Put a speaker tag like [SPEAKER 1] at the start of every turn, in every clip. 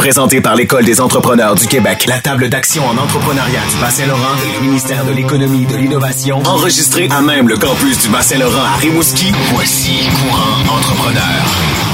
[SPEAKER 1] Présenté par l'École des entrepreneurs du Québec, la table d'action en entrepreneuriat du Bas-Saint-Laurent et le ministère de l'Économie et de l'Innovation, enregistré à même le campus du Bas-Saint-Laurent à Rimouski, voici Courant Entrepreneur.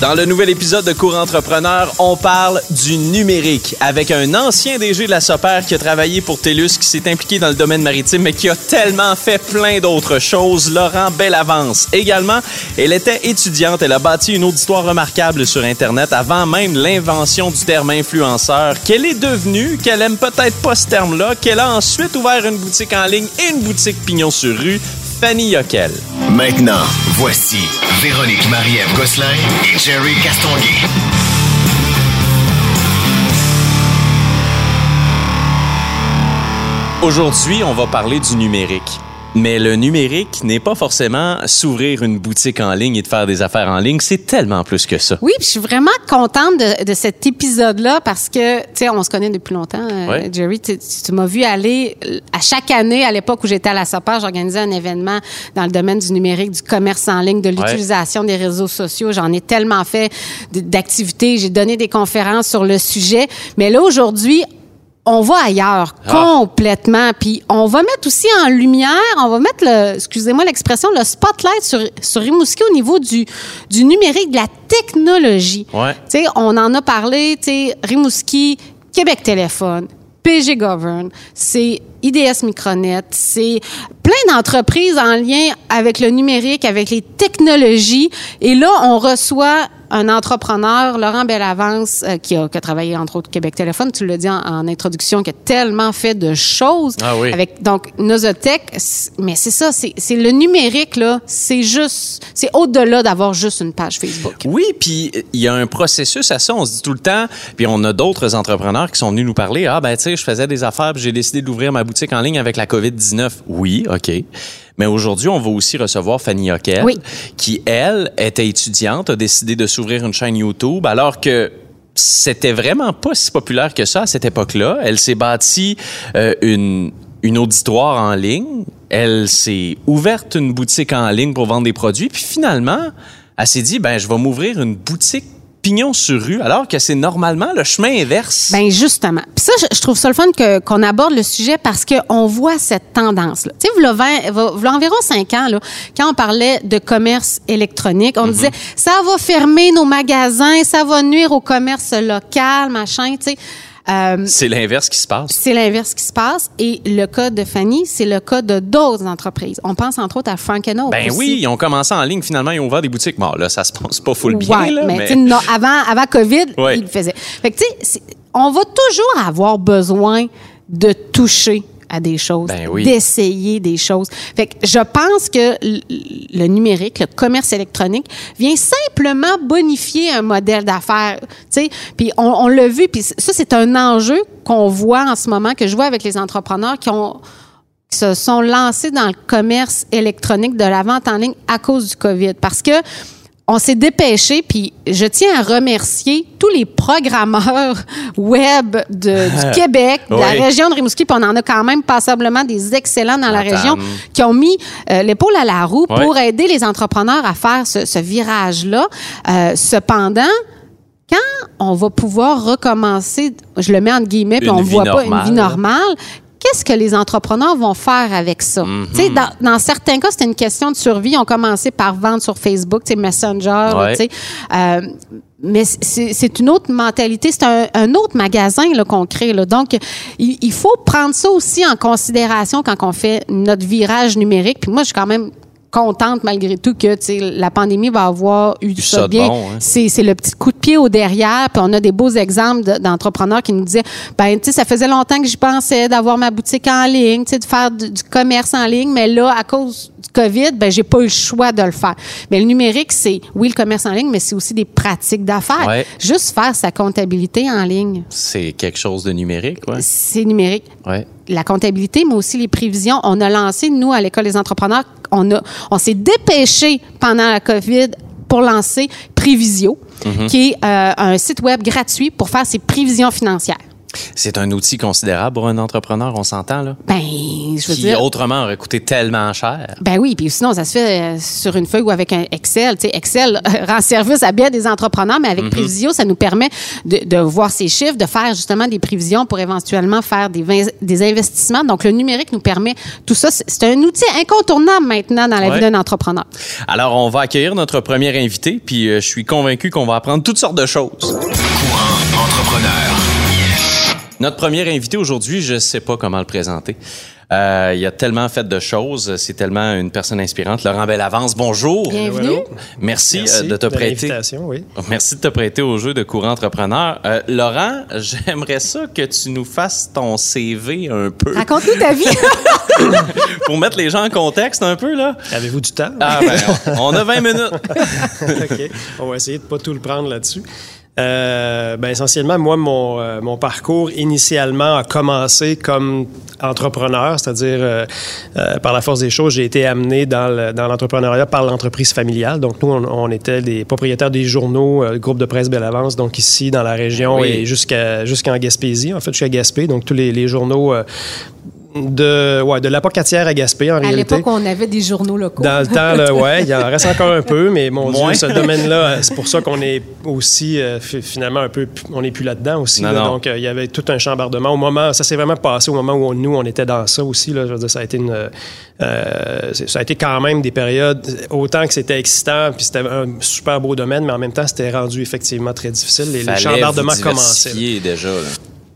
[SPEAKER 2] Dans le nouvel épisode de Cours Entrepreneur, on parle du numérique avec un ancien DG de la SOPER qui a travaillé pour TELUS, qui s'est impliqué dans le domaine maritime, mais qui a tellement fait plein d'autres choses. Laurent Bellavance. Également, elle était étudiante. Elle a bâti une auditoire remarquable sur Internet avant même l'invention du terme influenceur. Qu'elle est devenue, qu'elle aime peut-être pas ce terme-là, qu'elle a ensuite ouvert une boutique en ligne et une boutique pignon sur rue. Fanny.
[SPEAKER 1] Maintenant, voici Véronique Marie-Ève Gosselin et Jerry Castonguay.
[SPEAKER 2] Aujourd'hui, on va parler du numérique. Mais le numérique n'est pas forcément s'ouvrir une boutique en ligne et de faire des affaires en ligne. C'est tellement plus que ça.
[SPEAKER 3] Oui, puis je suis vraiment contente de, de cet épisode-là parce que, tu sais, on se connaît depuis longtemps, euh,
[SPEAKER 2] Ouais.
[SPEAKER 3] Jerry. Tu, tu m'as vu aller à chaque année, à l'époque où j'étais à la SOPAR, j'organisais un événement dans le domaine du numérique, du commerce en ligne, de l'utilisation des réseaux sociaux. J'en ai tellement fait d'activités. J'ai donné des conférences sur le sujet. Mais là, aujourd'hui, on va ailleurs
[SPEAKER 2] Ah.
[SPEAKER 3] complètement. Puis on va mettre aussi en lumière, on va mettre le, excusez-moi l'expression, le spotlight sur, sur Rimouski au niveau du, du numérique, de la technologie.
[SPEAKER 2] Ouais.
[SPEAKER 3] Tu sais, on en a parlé, tu sais, Rimouski, Québec Téléphone, PG Govern, c'est IDS Micronet, c'est plein d'entreprises en lien avec le numérique, avec les technologies. Et là, on reçoit un entrepreneur, Laurent Bellavance, euh, qui, a, qui a travaillé entre autres Québec Téléphone, tu l'as dit en, en introduction, qui a tellement fait de choses.
[SPEAKER 2] Ah oui.
[SPEAKER 3] Avec donc Nosotech, c- mais c'est ça, c'est le numérique là, c'est juste, c'est au-delà d'avoir juste une page Facebook.
[SPEAKER 2] Oui, puis euh, il y a un processus à ça. On se dit tout le temps, puis on a d'autres entrepreneurs qui sont venus nous parler. Ah, ben, tu sais, je faisais des affaires, puis j'ai décidé d'ouvrir ma boutique en ligne avec la COVID-19. Oui, OK. Mais aujourd'hui, on va aussi recevoir Fanny Hockel,
[SPEAKER 3] Oui.
[SPEAKER 2] qui, elle, était étudiante, a décidé de s'ouvrir une chaîne YouTube, alors que c'était vraiment pas si populaire que ça à cette époque-là. Elle s'est bâtie euh, une, une auditoire en ligne. Elle s'est ouverte une boutique en ligne pour vendre des produits. Puis finalement, elle s'est dit, ben, je vais m'ouvrir une boutique pignon sur rue, alors que c'est normalement le chemin inverse.
[SPEAKER 3] Ben justement. Puis ça, je, trouve ça le fun que- qu'on aborde le sujet parce qu'on voit cette tendance-là. Tu sais, v'là 20 v'là- v'là environ cinq ans, là, quand on parlait de commerce électronique, on disait ça va fermer nos magasins, ça va nuire au commerce local, machin. Tu sais, Euh,
[SPEAKER 2] c'est l'inverse qui se passe.
[SPEAKER 3] c'est l'inverse qui se passe. Et le cas de Fanny, c'est le cas de d'autres entreprises. On pense entre autres à Frank Oak
[SPEAKER 2] Ben
[SPEAKER 3] aussi.
[SPEAKER 2] oui, ils ont commencé en ligne, finalement, ils ont ouvert des boutiques. Bon, là, ça se passe pas full bien,
[SPEAKER 3] Ouais,
[SPEAKER 2] là,
[SPEAKER 3] mais, non, avant, avant COVID,
[SPEAKER 2] Ouais.
[SPEAKER 3] il le faisait. Fait que, tu sais, on va toujours avoir besoin de toucher à des choses,
[SPEAKER 2] Ben oui.
[SPEAKER 3] d'essayer des choses. Fait que je pense que le numérique, le commerce électronique, vient simplement bonifier un modèle d'affaires. Tu sais, puis on, on l'a vu, puis ça, c'est un enjeu qu'on voit en ce moment, que je vois avec les entrepreneurs qui ont qui se sont lancés dans le commerce électronique de la vente en ligne à cause du COVID. Parce que on s'est dépêché, puis je tiens à remercier tous les programmeurs web de- du Québec, de la région de Rimouski, puis on en a quand même passablement des excellents dans la
[SPEAKER 2] Attends.
[SPEAKER 3] région, qui ont mis euh, l'épaule à la roue pour aider les entrepreneurs à faire ce, ce virage-là. Euh, cependant, quand on va pouvoir recommencer, je le mets entre guillemets, puis on
[SPEAKER 2] vie
[SPEAKER 3] voit pas une vie normale, qu'est-ce que les entrepreneurs vont faire avec ça? Sais, dans, dans certains cas, c'était une question de survie. On commençait par vendre sur Facebook, Messenger,
[SPEAKER 2] Ouais.
[SPEAKER 3] Euh, mais c'est une autre mentalité, c'est un, un autre magasin qu'on crée. Là. Donc, il, il faut prendre ça aussi en considération quand on fait notre virage numérique. Puis moi, je suis quand même contente malgré tout que la pandémie va avoir eu
[SPEAKER 2] Eu
[SPEAKER 3] ça,
[SPEAKER 2] de
[SPEAKER 3] bien.
[SPEAKER 2] bon, hein.
[SPEAKER 3] C'est le petit coup de pied au derrière. Puis on a des beaux exemples de- d'entrepreneurs qui nous disaient, ben tu sais, ça faisait longtemps que j'y pensais d'avoir ma boutique en ligne, tu sais, de faire du, du commerce en ligne, mais là, à cause du COVID, ben j'ai pas eu le choix de le faire. Mais le numérique, c'est oui le commerce en ligne, mais c'est aussi des pratiques d'affaires.
[SPEAKER 2] Ouais.
[SPEAKER 3] Juste faire sa comptabilité en ligne,
[SPEAKER 2] C'est quelque chose de numérique, ouais.
[SPEAKER 3] c'est numérique
[SPEAKER 2] ouais.
[SPEAKER 3] La comptabilité, mais aussi les prévisions. On a lancé, nous, à l'École des entrepreneurs, on, a, on s'est dépêché pendant la COVID pour lancer Prévisio, qui est euh, un site web gratuit pour faire ses prévisions financières.
[SPEAKER 2] C'est un outil considérable pour un entrepreneur, on s'entend, là?
[SPEAKER 3] Ben, je veux
[SPEAKER 2] Qui
[SPEAKER 3] dire.
[SPEAKER 2] autrement aurait coûté tellement cher.
[SPEAKER 3] Ben oui, puis sinon, ça se fait euh, sur une feuille ou avec un Excel. Tu sais, Excel euh, rend service à bien des entrepreneurs, mais avec Prévisio, ça nous permet de, de voir ces chiffres, de faire justement des prévisions pour éventuellement faire des, investissements. Donc, le numérique nous permet tout ça. C'est c'est un outil incontournable maintenant dans la
[SPEAKER 2] Ouais.
[SPEAKER 3] vie d'un entrepreneur.
[SPEAKER 2] Alors, on va accueillir notre premier invité, puis euh, je suis convaincu qu'on va apprendre toutes sortes de choses.
[SPEAKER 1] Courant entrepreneur.
[SPEAKER 2] Notre premier invité aujourd'hui, je sais pas comment le présenter. Euh, il a tellement fait de choses, c'est tellement une personne inspirante. Laurent Bellavance, bonjour.
[SPEAKER 3] Bienvenue.
[SPEAKER 2] Merci,
[SPEAKER 4] Merci
[SPEAKER 2] euh, de te
[SPEAKER 4] de
[SPEAKER 2] prêter.
[SPEAKER 4] oui.
[SPEAKER 2] Merci de te prêter au jeu de courant entrepreneur. Euh, Laurent, j'aimerais ça que tu nous fasses ton CV un peu
[SPEAKER 3] Raconte-nous ta vie.
[SPEAKER 2] pour mettre les gens en contexte un peu là.
[SPEAKER 4] Avez-vous du temps?
[SPEAKER 2] Ah ben, on on a 20 minutes.
[SPEAKER 4] OK. On va essayer de pas tout le prendre là-dessus. Euh, ben essentiellement, moi, mon, euh, mon parcours initialement a commencé comme entrepreneur, c'est-à-dire euh, euh, par la force des choses, j'ai été amené dans le- dans l'entrepreneuriat par l'entreprise familiale. Donc, nous, on, on était les propriétaires des journaux, euh, le groupe de presse Belle Avance, donc ici, dans la région
[SPEAKER 2] Oui.
[SPEAKER 4] et jusqu'à jusqu'en Gaspésie, en fait, jusqu'à Gaspé. Donc, tous les, les journaux euh, de, ouais, de l'apocatière à Gaspé, en
[SPEAKER 3] à
[SPEAKER 4] réalité.
[SPEAKER 3] l'époque, on avait des journaux locaux.
[SPEAKER 4] Dans le temps, là, ouais, il en reste encore un peu, mais mon
[SPEAKER 2] Moins.
[SPEAKER 4] Dieu, ce domaine-là, c'est pour ça qu'on est aussi, euh, fi- finalement, un peu, on n'est plus là-dedans aussi.
[SPEAKER 2] Non,
[SPEAKER 4] là.
[SPEAKER 2] non.
[SPEAKER 4] donc, euh, il y avait tout un chambardement. Au moment, ça s'est vraiment passé au moment où on- nous, on était dans ça aussi. Là, je veux dire, ça a été une, euh, ça a été quand même des périodes, autant que c'était excitant, puis c'était un super beau domaine, mais en même temps, c'était rendu effectivement très difficile. Les, chambardements
[SPEAKER 2] vous
[SPEAKER 4] commençaient.
[SPEAKER 2] déjà. là.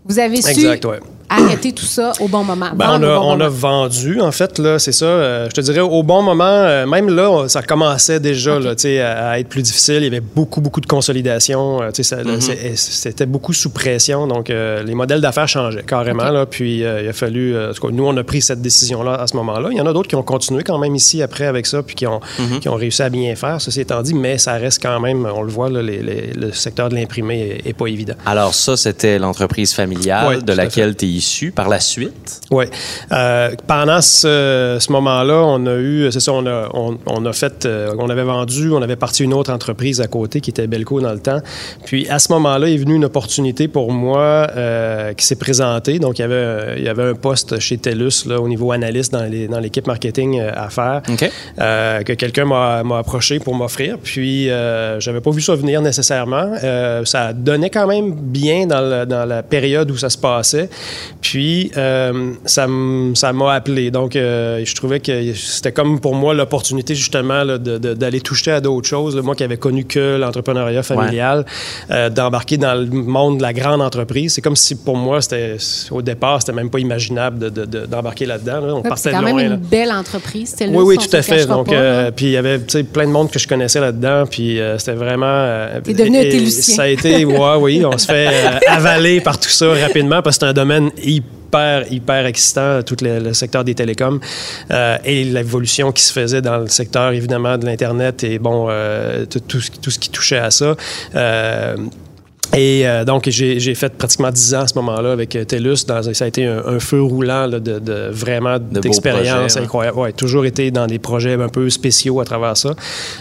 [SPEAKER 3] Vous avez su
[SPEAKER 4] Exact, ouais.
[SPEAKER 3] Arrêter tout ça au bon moment.
[SPEAKER 4] Ben, on a,
[SPEAKER 3] bon
[SPEAKER 4] on a vendu, en fait, là, c'est ça. euh, je te dirais, au bon moment, euh, même là, ça commençait déjà là, tu sais, à, à être plus difficile. Il y avait beaucoup, beaucoup de consolidation. euh, ça- c'est- C'était beaucoup sous pression. Donc, euh, les modèles d'affaires changeaient carrément. Là, puis, euh, il a fallu... euh, en tout cas, nous, on a pris cette décision-là à ce moment-là. Il y en a d'autres qui ont continué quand même ici après avec ça, puis qui ont, qui ont réussi à bien faire, ceci étant dit. Mais ça reste quand même, on le voit, là, les- les- le secteur de l'imprimé est, est pas évident.
[SPEAKER 2] Alors ça, c'était l'entreprise familiale de laquelle tu es issu. Par la suite,
[SPEAKER 4] Oui. Euh, pendant ce, ce moment-là, on a eu, c'est ça, on a, on, on a fait, euh, on avait vendu, on avait parti une autre entreprise à côté qui était Belco dans le temps. Puis à ce moment-là, est venue une opportunité pour moi euh, qui s'est présentée. Donc il y avait, il y avait un poste chez TELUS là, au niveau analyste dans, les- dans l'équipe marketing à faire que quelqu'un m'a, m'a approché pour m'offrir. Puis, j'avais pas vu ça venir nécessairement. Ça donnait quand même bien dans, dans la période où ça se passait. Puis, euh, ça, m'a appelé. Donc, euh, je trouvais que c'était comme pour moi l'opportunité justement d'aller toucher à d'autres choses. là. moi qui avais connu que l'entrepreneuriat familial, euh, d'embarquer dans le monde de la grande entreprise. C'est comme si pour moi, c'était au départ, c'était même pas imaginable de- de- de- d'embarquer là-dedans. là. On
[SPEAKER 3] Ouais,
[SPEAKER 4] partait
[SPEAKER 3] C'est
[SPEAKER 4] de
[SPEAKER 3] quand
[SPEAKER 4] loin.
[SPEAKER 3] même
[SPEAKER 4] là.
[SPEAKER 3] une belle entreprise.
[SPEAKER 4] Oui, oui, tout à fait. Donc,
[SPEAKER 3] pas,
[SPEAKER 4] euh, puis il y avait plein de monde que je connaissais là-dedans, puis euh, c'était vraiment. euh,
[SPEAKER 3] T'es devenu un
[SPEAKER 4] et-
[SPEAKER 3] Télusien.
[SPEAKER 4] Ça a été, ouais, oui, on se fait euh, avaler par tout ça rapidement parce que c'est un domaine hyper, hyper excitant, tout le, secteur des télécoms euh, et l'évolution qui se faisait dans le secteur, évidemment, de l'Internet et bon, euh, tout, tout ce qui touchait à ça. Et euh, donc, j'ai j'ai fait pratiquement 10 ans à ce moment-là avec euh, TELUS. Dans, ça a été un, un feu roulant là, de, de vraiment d'expérience
[SPEAKER 2] hein.
[SPEAKER 4] incroyable. Ouais, toujours été dans des projets un peu spéciaux à travers ça.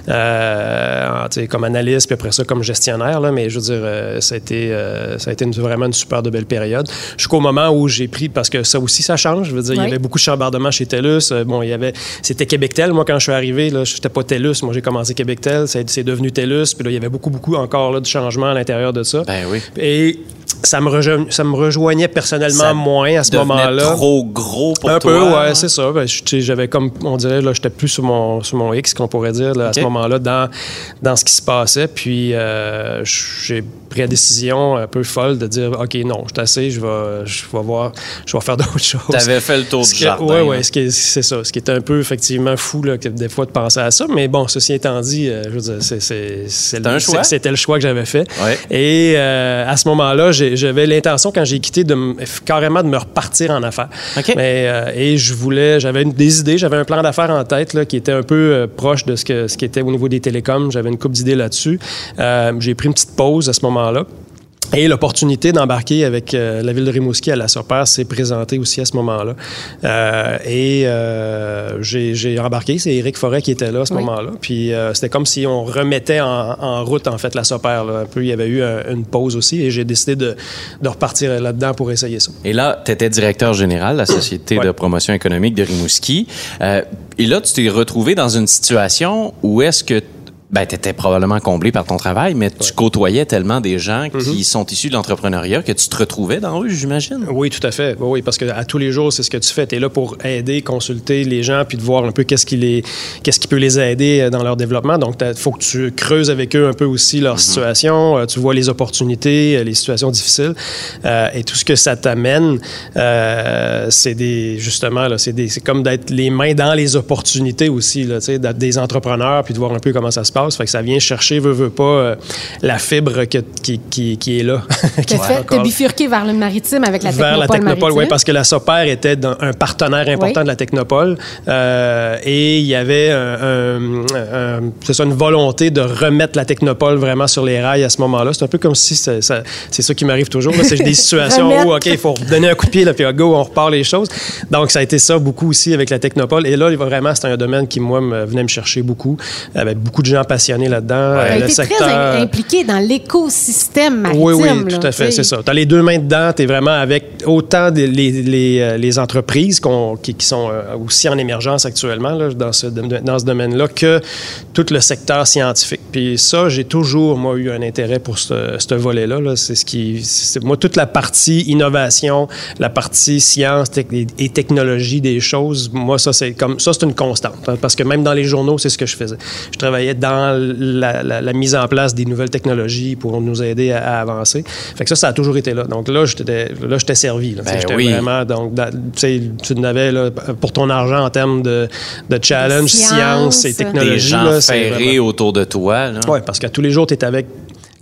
[SPEAKER 4] Euh, en- tu sais, comme analyste, puis après ça, comme gestionnaire. Là, mais je veux dire, euh, ça a été, euh, ça a été une- vraiment une super de belle période. Jusqu'au moment où j'ai pris, parce que ça aussi, ça change. Je veux dire, il y avait beaucoup de chambardements chez TELUS. Euh, Bon, il y avait, c'était Québectel. Moi, quand je suis arrivé, là, j'étais pas TELUS. Moi, j'ai commencé Québectel. C'est, c'est devenu TELUS. Puis là, il y avait beaucoup, beaucoup encore là, de changements à l'intérieur de ça.
[SPEAKER 2] Ben oui.
[SPEAKER 4] Et ça me, rejo- ça me rejoignait personnellement
[SPEAKER 2] Ça
[SPEAKER 4] moins à ce moment-là.
[SPEAKER 2] trop gros pour
[SPEAKER 4] un
[SPEAKER 2] toi.
[SPEAKER 4] peu, ouais, c'est ça. Ben, j'avais comme, on dirait, là, j'étais plus sur mon, sur mon X, qu'on pourrait dire, là, à ce moment-là, dans, dans ce qui se passait. Puis, euh, j'ai pris la décision un peu folle de dire, OK, non, je suis assez, je vais, je vais voir, je vais faire d'autres choses.
[SPEAKER 2] T'avais fait le tour
[SPEAKER 4] Ce
[SPEAKER 2] du jardin.
[SPEAKER 4] ouais,
[SPEAKER 2] là.
[SPEAKER 4] ouais, c'est ça. Ce qui est un peu effectivement fou, là, que des fois, de penser à ça. Mais bon, ceci étant dit, euh, je veux dire,
[SPEAKER 2] un
[SPEAKER 4] c'est- C'était le choix que j'avais fait.
[SPEAKER 2] Ouais.
[SPEAKER 4] Et euh, à ce moment-là, j'avais l'intention, quand j'ai quitté, de me- carrément de me repartir en affaires.
[SPEAKER 2] OK.
[SPEAKER 4] Mais, euh, et je voulais, j'avais des idées, j'avais un plan d'affaires en tête là, qui était un peu euh, proche de ce, que, ce qui était au niveau des télécoms. J'avais une coupe d'idées là-dessus. J'ai pris une petite pause à ce moment-là. Et l'opportunité d'embarquer avec euh, la ville de Rimouski à la Sopère s'est présentée aussi à ce moment-là. Euh, et euh, j'ai embarqué, c'est Éric Forêt qui était là à ce moment-là. Puis euh, c'était comme si on remettait en, en, route, en fait, la Sopère. Là. Un peu, il y avait eu un, une pause aussi et j'ai décidé de, de repartir là-dedans pour essayer ça.
[SPEAKER 2] Et là, tu étais directeur général de la Société
[SPEAKER 4] Ouais.
[SPEAKER 2] de promotion économique de Rimouski. Euh, et là, tu t'es retrouvé dans une situation où est-ce que ben, tu étais probablement comblé par ton travail, mais tu côtoyais tellement des gens qui sont issus de l'entrepreneuriat que tu te retrouvais dans eux, j'imagine.
[SPEAKER 4] Oui, tout à fait. Oui, parce que à tous les jours, c'est ce que tu fais. Tu es là pour aider, consulter les gens, puis de voir un peu qu'est-ce qui, les, qu'est-ce qui peut les aider euh, dans leur développement. Donc, il faut que tu creuses avec eux un peu aussi leur situation. Euh, Tu vois les opportunités, euh, les situations difficiles. Euh, et tout ce que ça t'amène, euh, c'est des, justement, là, c'est, des, c'est comme d'être les mains dans les opportunités aussi, là, tu sais, d'être des entrepreneurs, puis de voir un peu comment ça se passe. Fait que ça vient chercher, veut, veut pas, euh, la fibre que- qui, qui, qui est là. Qui
[SPEAKER 3] fait, t'as bifurqué vers le maritime avec la
[SPEAKER 4] vers la
[SPEAKER 3] Technopole
[SPEAKER 4] Technopole,
[SPEAKER 3] maritime.
[SPEAKER 4] oui, parce que la SOPER était un partenaire important
[SPEAKER 3] Oui.
[SPEAKER 4] de la Technopole euh, et il y avait un- un- un- c'est ça, une volonté de remettre la Technopole vraiment sur les rails à ce moment-là. C'est un peu comme si c'est ça, c'est ça qui m'arrive toujours. C'est des situations où, OK, il faut donner un coup de pied, là, puis ah, go, on repart les choses. Donc, ça a été ça beaucoup aussi avec la Technopole. Et là, vraiment, c'est un domaine qui, moi, me, venait me chercher beaucoup. Beaucoup de gens passionnés là-dedans.
[SPEAKER 3] T'as
[SPEAKER 4] Euh, le secteur...
[SPEAKER 3] très im- impliqué dans l'écosystème maritime.
[SPEAKER 4] Oui, oui,
[SPEAKER 3] là,
[SPEAKER 4] tout à fait, c'est ça. Tu as les deux mains dedans, tu es vraiment avec autant des- les, les, euh, les entreprises qui, qui sont euh, aussi en émergence actuellement là, dans ce, dans ce domaine-là que tout le secteur scientifique. Puis ça, j'ai toujours, moi, eu un intérêt pour ce, ce volet-là. là. C'est ce qui. c'est- moi, toute la partie innovation, la partie science et technologie des choses, moi, ça, c'est comme ça, c'est une constante. hein, parce que même dans les journaux, c'est ce que je faisais. Je travaillais dans la, la- la mise en place des nouvelles technologies pour nous aider à, à avancer. Fait que ça, ça a toujours été là. Donc là, j'étais là, j'étais servi. là.
[SPEAKER 2] Ben
[SPEAKER 4] j'étais
[SPEAKER 2] oui.
[SPEAKER 4] vraiment donc dans- tu n'avais là, pour ton argent en termes de, de challenge,
[SPEAKER 3] Science.
[SPEAKER 4] science et
[SPEAKER 2] Des
[SPEAKER 4] technologie.
[SPEAKER 2] gens
[SPEAKER 4] là,
[SPEAKER 2] ferrés
[SPEAKER 4] vraiment-
[SPEAKER 2] autour de toi.
[SPEAKER 4] oui, parce qu'à tous les jours, tu es avec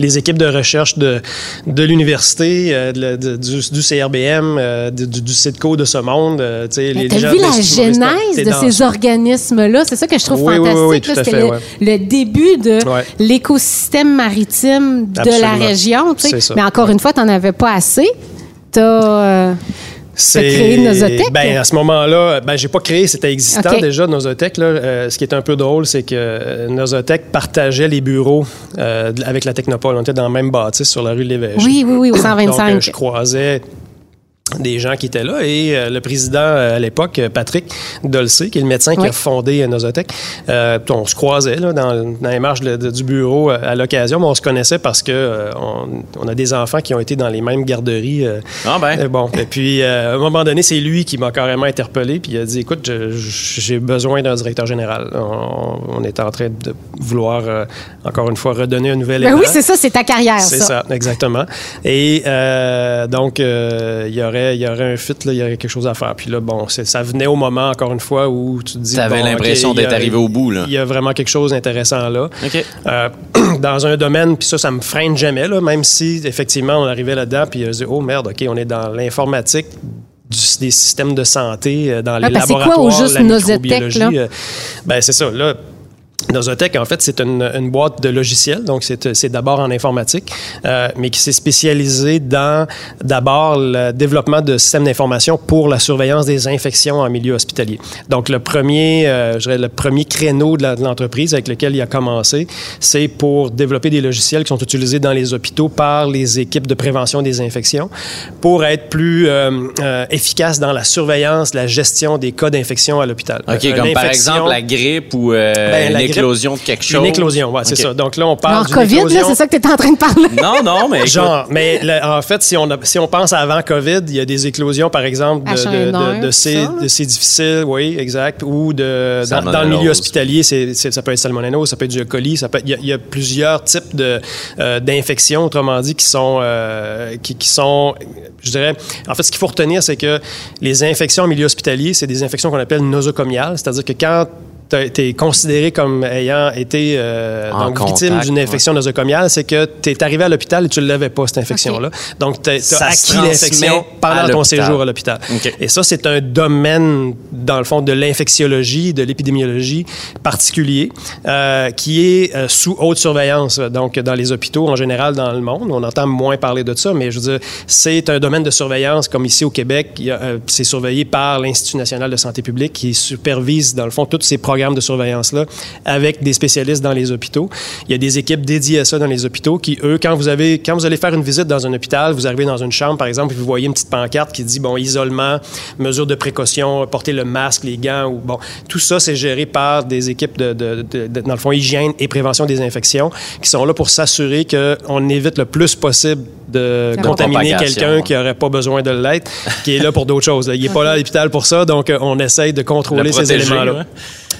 [SPEAKER 4] les équipes de recherche de, de l'université, euh, du, du CRBM, euh, du, du, CITCO de ce monde. euh, tu
[SPEAKER 3] vu la genèse de ces
[SPEAKER 4] ça.
[SPEAKER 3] organismes-là? C'est ça que je trouve
[SPEAKER 4] Oui, oui, oui,
[SPEAKER 3] fantastique.
[SPEAKER 4] oui,
[SPEAKER 3] là. C'était
[SPEAKER 4] fait,
[SPEAKER 3] le,
[SPEAKER 4] ouais.
[SPEAKER 3] le début de
[SPEAKER 4] Ouais.
[SPEAKER 3] l'écosystème maritime de
[SPEAKER 4] Absolument.
[SPEAKER 3] la région. Mais encore une fois, tu n'en avais pas assez. T'as...
[SPEAKER 4] C'est
[SPEAKER 3] créé Nosotech?
[SPEAKER 4] Ben, à ce moment-là, ben, j'ai pas créé, c'était existant déjà, Nosotech. Là. Euh, ce qui est un peu drôle, c'est que euh, Nosotech partageait les bureaux euh, avec la Technopole. On était dans le même bâtisse sur la rue de l'Évêché.
[SPEAKER 3] Oui, oui, oui, au
[SPEAKER 4] Donc,
[SPEAKER 3] 125.
[SPEAKER 4] euh, je croisais des gens qui étaient là et euh, le président euh, à l'époque, Patrick Dolcé, qui est le médecin qui
[SPEAKER 3] Oui.
[SPEAKER 4] a fondé euh, Nosotech, euh, on se croisait là, dans, dans les marches de- de- du bureau à l'occasion, mais on se connaissait parce que euh, on, on a des enfants qui ont été dans les mêmes garderies. euh,
[SPEAKER 2] Ah ben.
[SPEAKER 4] euh, bon, et puis euh, à un moment donné, c'est lui qui m'a carrément interpellé, puis il a dit écoute, j'ai besoin d'un directeur général. On, on est en train de vouloir euh, encore une fois redonner un nouvel
[SPEAKER 3] Ben
[SPEAKER 4] élan.
[SPEAKER 3] oui, c'est ça, c'est ta carrière,
[SPEAKER 4] C'est
[SPEAKER 3] ça.
[SPEAKER 4] ça, exactement. Et euh, donc, euh, il y aurait, il y aurait un fit, là, il y aurait quelque chose à faire. Puis là, bon, ça venait au moment, encore une fois, où tu te dis.
[SPEAKER 2] T'avais
[SPEAKER 4] bon,
[SPEAKER 2] l'impression d'être arrivé au bout, là.
[SPEAKER 4] Il y a vraiment quelque chose d'intéressant là. Euh, dans un domaine, puis ça, ça me freine jamais, là, même si effectivement on arrivait là-dedans, puis je dis, oh merde, OK, on est dans l'informatique du- des systèmes de santé, euh, dans les
[SPEAKER 3] Ah, parce que c'est quoi,
[SPEAKER 4] laboratoires,
[SPEAKER 3] au juste
[SPEAKER 4] la microbiologie.
[SPEAKER 3] là?
[SPEAKER 4] euh, ben, c'est ça, là. Nosotech, en fait, c'est une, une boîte de logiciels, donc c'est d'abord en informatique, euh, mais qui s'est spécialisée dans d'abord le développement de systèmes d'information pour la surveillance des infections en milieu hospitalier. Donc le premier, euh, je dirais le premier créneau de l'entreprise avec lequel il a commencé, c'est pour développer des logiciels qui sont utilisés dans les hôpitaux par les équipes de prévention des infections pour être plus euh, euh, efficaces dans la surveillance, la gestion des cas d'infection à l'hôpital.
[SPEAKER 2] OK, comme par exemple la grippe ou euh,
[SPEAKER 4] Ben, la
[SPEAKER 2] éclosion de quelque chose.
[SPEAKER 4] Une éclosion, ouais, c'est ça. Donc là, on parle
[SPEAKER 3] En COVID, là, c'est ça que tu es en train de parler.
[SPEAKER 2] Non, non, mais écoute,
[SPEAKER 4] Genre, mais le- en fait, si on, a- si on pense à avant COVID, il y a des éclosions, par exemple, de, de,
[SPEAKER 3] H1N1,
[SPEAKER 4] de, de ces, difficiles, oui, exact, ou de, dans, dans le milieu hospitalier, c'est, c'est- ça peut être salmonellose, ça peut être du E. coli, ça peut être- il, y a, il y a plusieurs types de, euh, d'infections, autrement dit, qui sont, euh, qui, qui sont, je dirais, en fait, ce qu'il faut retenir, c'est que les infections en milieu hospitalier, c'est des infections qu'on appelle nosocomiales, c'est-à-dire que quand tu es considéré comme ayant été euh,
[SPEAKER 2] En
[SPEAKER 4] donc, victime d'une infection nosocomiale, c'est que tu es arrivé à l'hôpital et tu ne l'avais pas, cette infection-là. Donc, tu as acquis l'infection pendant ton séjour à l'hôpital. Et ça, c'est un domaine, dans le fond, de l'infectiologie, de l'épidémiologie particulier, euh, qui est euh, sous haute surveillance, donc dans les hôpitaux en général dans le monde. On entend moins parler de ça, mais je veux dire, c'est un domaine de surveillance, comme ici au Québec, euh, c'est surveillé par l'Institut national de santé publique qui supervise, dans le fond, tous ces programmes de surveillance-là avec des spécialistes dans les hôpitaux. Il y a des équipes dédiées à ça dans les hôpitaux qui, eux, quand vous, avez, quand vous allez faire une visite dans un hôpital, vous arrivez dans une chambre, par exemple, et vous voyez une petite pancarte qui dit, bon, isolement, mesures de précaution, porter le masque, les gants, ou bon, tout ça, c'est géré par des équipes de, de- de- de- dans le fond, hygiène et prévention des infections qui sont là pour s'assurer qu'on évite le plus possible de contaminer quelqu'un qui n'aurait pas besoin de l'être, qui est là pour d'autres choses. là. Il n'est pas là à l'hôpital pour ça, donc euh, on essaye de contrôler
[SPEAKER 2] Le
[SPEAKER 4] ces éléments-là.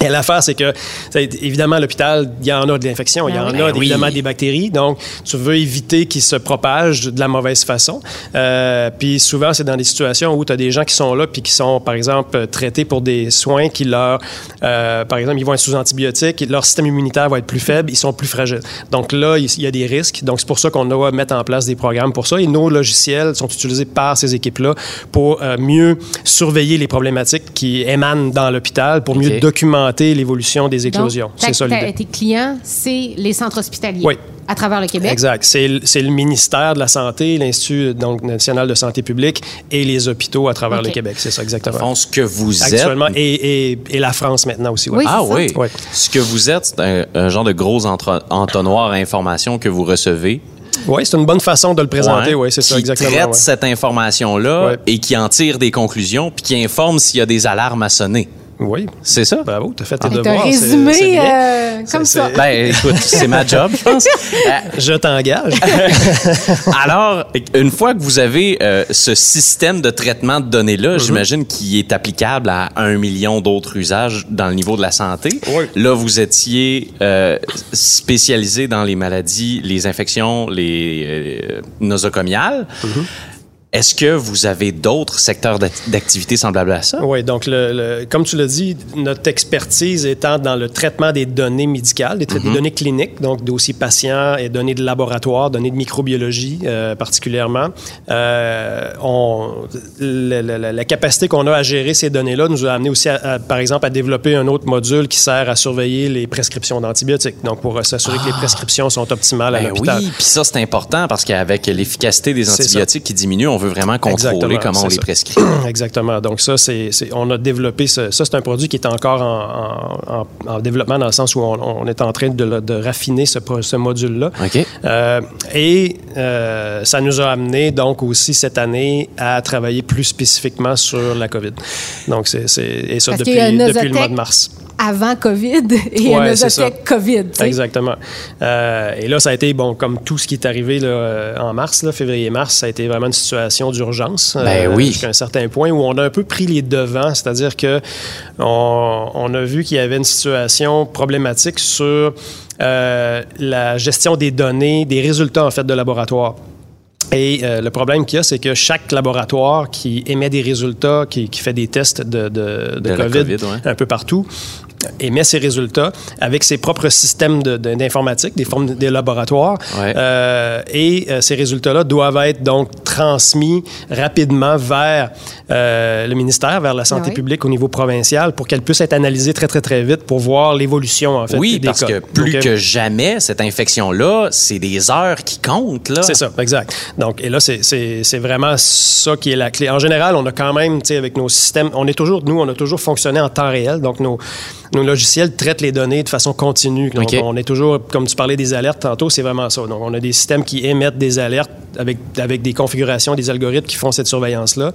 [SPEAKER 4] Et l'affaire, c'est que, évidemment, à l'hôpital, il y en a de l'infection, il y
[SPEAKER 3] Ben
[SPEAKER 4] en
[SPEAKER 3] oui.
[SPEAKER 4] a
[SPEAKER 2] Ben oui.
[SPEAKER 4] évidemment des bactéries. Donc, tu veux éviter qu'ils se propagent de la mauvaise façon. Euh, puis souvent, c'est dans des situations où tu as des gens qui sont là puis qui sont, par exemple, traités pour des soins qui leur, euh, par exemple, ils vont être sous antibiotiques, leur système immunitaire va être plus faible, ils sont plus fragiles. Donc là, il y a des risques. Donc, c'est pour ça qu'on doit mettre en place des programmes pour ça. Et nos logiciels sont utilisés par ces équipes-là pour euh, mieux surveiller les problématiques qui émanent dans l'hôpital, pour mieux
[SPEAKER 2] OK.
[SPEAKER 4] Documenter l'évolution des éclosions.
[SPEAKER 3] Donc,
[SPEAKER 4] C'est ça l'idée.
[SPEAKER 3] Tes clients, c'est les centres hospitaliers
[SPEAKER 4] Oui.
[SPEAKER 3] à travers le Québec?
[SPEAKER 4] Exact. C'est le- ministère de la Santé, l'Institut national de santé publique et les hôpitaux à travers le Québec. C'est ça, exactement.
[SPEAKER 2] le fond, ce que vous
[SPEAKER 4] Actuellement,
[SPEAKER 2] êtes.
[SPEAKER 4] et, et- et la France maintenant aussi. ouais.
[SPEAKER 3] Oui,
[SPEAKER 2] Ah oui.
[SPEAKER 4] Ouais.
[SPEAKER 2] Ce que vous êtes, c'est un, un genre de gros entre- entonnoir à information que vous recevez.
[SPEAKER 4] Oui, c'est une bonne façon de le présenter.
[SPEAKER 2] Ouais,
[SPEAKER 4] Oui, c'est ça,
[SPEAKER 2] qui
[SPEAKER 4] exactement.
[SPEAKER 2] traite
[SPEAKER 4] ouais.
[SPEAKER 2] cette information-là
[SPEAKER 4] Ouais.
[SPEAKER 2] et qui en tire des conclusions, puis qui informe s'il y a des alarmes à sonner.
[SPEAKER 4] Oui.
[SPEAKER 2] C'est ça?
[SPEAKER 4] Bravo, tu as fait tes
[SPEAKER 3] un
[SPEAKER 4] devoirs. c'est- c'est
[SPEAKER 3] résumé euh, comme ça.
[SPEAKER 4] c'est-
[SPEAKER 2] Ben, écoute, c'est ma job, je pense. Euh,
[SPEAKER 4] Je t'engage.
[SPEAKER 2] Alors, une fois que vous avez euh, ce système de traitement de données-là, j'imagine qu'il est applicable à un million d'autres usages dans le niveau de la santé.
[SPEAKER 4] Oui.
[SPEAKER 2] Là, vous étiez euh, spécialisé dans les maladies, les infections, les euh, nosocomiales. Est-ce que vous avez d'autres secteurs d'ac- d'activité semblables à ça?
[SPEAKER 4] Oui, donc, le, le- comme tu l'as dit, notre expertise étant dans le traitement des données médicales, des, tra- des données cliniques, donc dossiers patients et données de laboratoire, données de microbiologie euh, particulièrement. Euh, on, la, la- la- la capacité qu'on a à gérer ces données-là nous a amené aussi, à- à, par exemple, à développer un autre module qui sert à surveiller les prescriptions d'antibiotiques, donc pour s'assurer que les prescriptions sont optimales à
[SPEAKER 2] Ben
[SPEAKER 4] l'hôpital.
[SPEAKER 2] oui, puis ça, c'est important parce qu'avec l'efficacité des antibiotiques qui diminue, on veut vraiment contrôler
[SPEAKER 4] Exactement,
[SPEAKER 2] comment on les prescrit.
[SPEAKER 4] Exactement. Donc ça, c'est, on a développé ce- ça, c'est un produit qui est encore en, en- en- en développement dans le sens où on, on est en train de, raffiner ce, module-là.
[SPEAKER 2] OK.
[SPEAKER 4] Euh, et euh, ça nous a amené donc aussi cette année à travailler plus spécifiquement sur la COVID. Donc c'est, et ça
[SPEAKER 3] Parce
[SPEAKER 4] depuis, le mois de mars.
[SPEAKER 3] Avant COVID et un
[SPEAKER 4] Ouais, ça.
[SPEAKER 3] Nosotec COVID.
[SPEAKER 4] Exactement. Euh, et là, ça a été, bon, comme tout ce qui est arrivé là, en mars, février-mars, ça a été vraiment une situation d'urgence. euh,
[SPEAKER 2] Ben oui.
[SPEAKER 4] Jusqu'à un certain point où on a un peu pris les devants, c'est-à-dire que on, on a vu qu'il y avait une situation problématique sur euh, la gestion des données, des résultats, en fait, de laboratoire. Et euh, le problème qu'il y a, c'est que chaque laboratoire qui émet des résultats, qui, qui fait des tests de, de, de
[SPEAKER 2] De la
[SPEAKER 4] COVID,
[SPEAKER 2] COVID, ouais.
[SPEAKER 4] un peu partout, émet ses résultats avec ses propres systèmes de- de- d'informatique, des formes des laboratoires.
[SPEAKER 2] Ouais.
[SPEAKER 4] Euh, et euh, ces résultats-là doivent être donc transmis rapidement vers euh, le ministère, vers la santé
[SPEAKER 3] Ouais.
[SPEAKER 4] publique au niveau provincial pour qu'elle puisse être analysée très, très, très vite pour voir l'évolution, en fait.
[SPEAKER 2] oui,
[SPEAKER 4] des
[SPEAKER 2] parce
[SPEAKER 4] cas.
[SPEAKER 2] que plus
[SPEAKER 4] Donc, euh,
[SPEAKER 2] que jamais, cette infection-là, c'est des heures qui comptent. Là.
[SPEAKER 4] C'est ça, exact. Donc, et là, c'est- c'est c'est vraiment ça qui est la clé. En général, on a quand même, tu sais, avec nos systèmes, on est toujours, nous, on a toujours fonctionné en temps réel. Donc, nos, nos logiciels traitent les données de façon continue. Donc, on est toujours, comme tu parlais des alertes tantôt, c'est vraiment ça. Donc, on a des systèmes qui émettent des alertes avec, avec des configurations, des algorithmes qui font cette surveillance-là.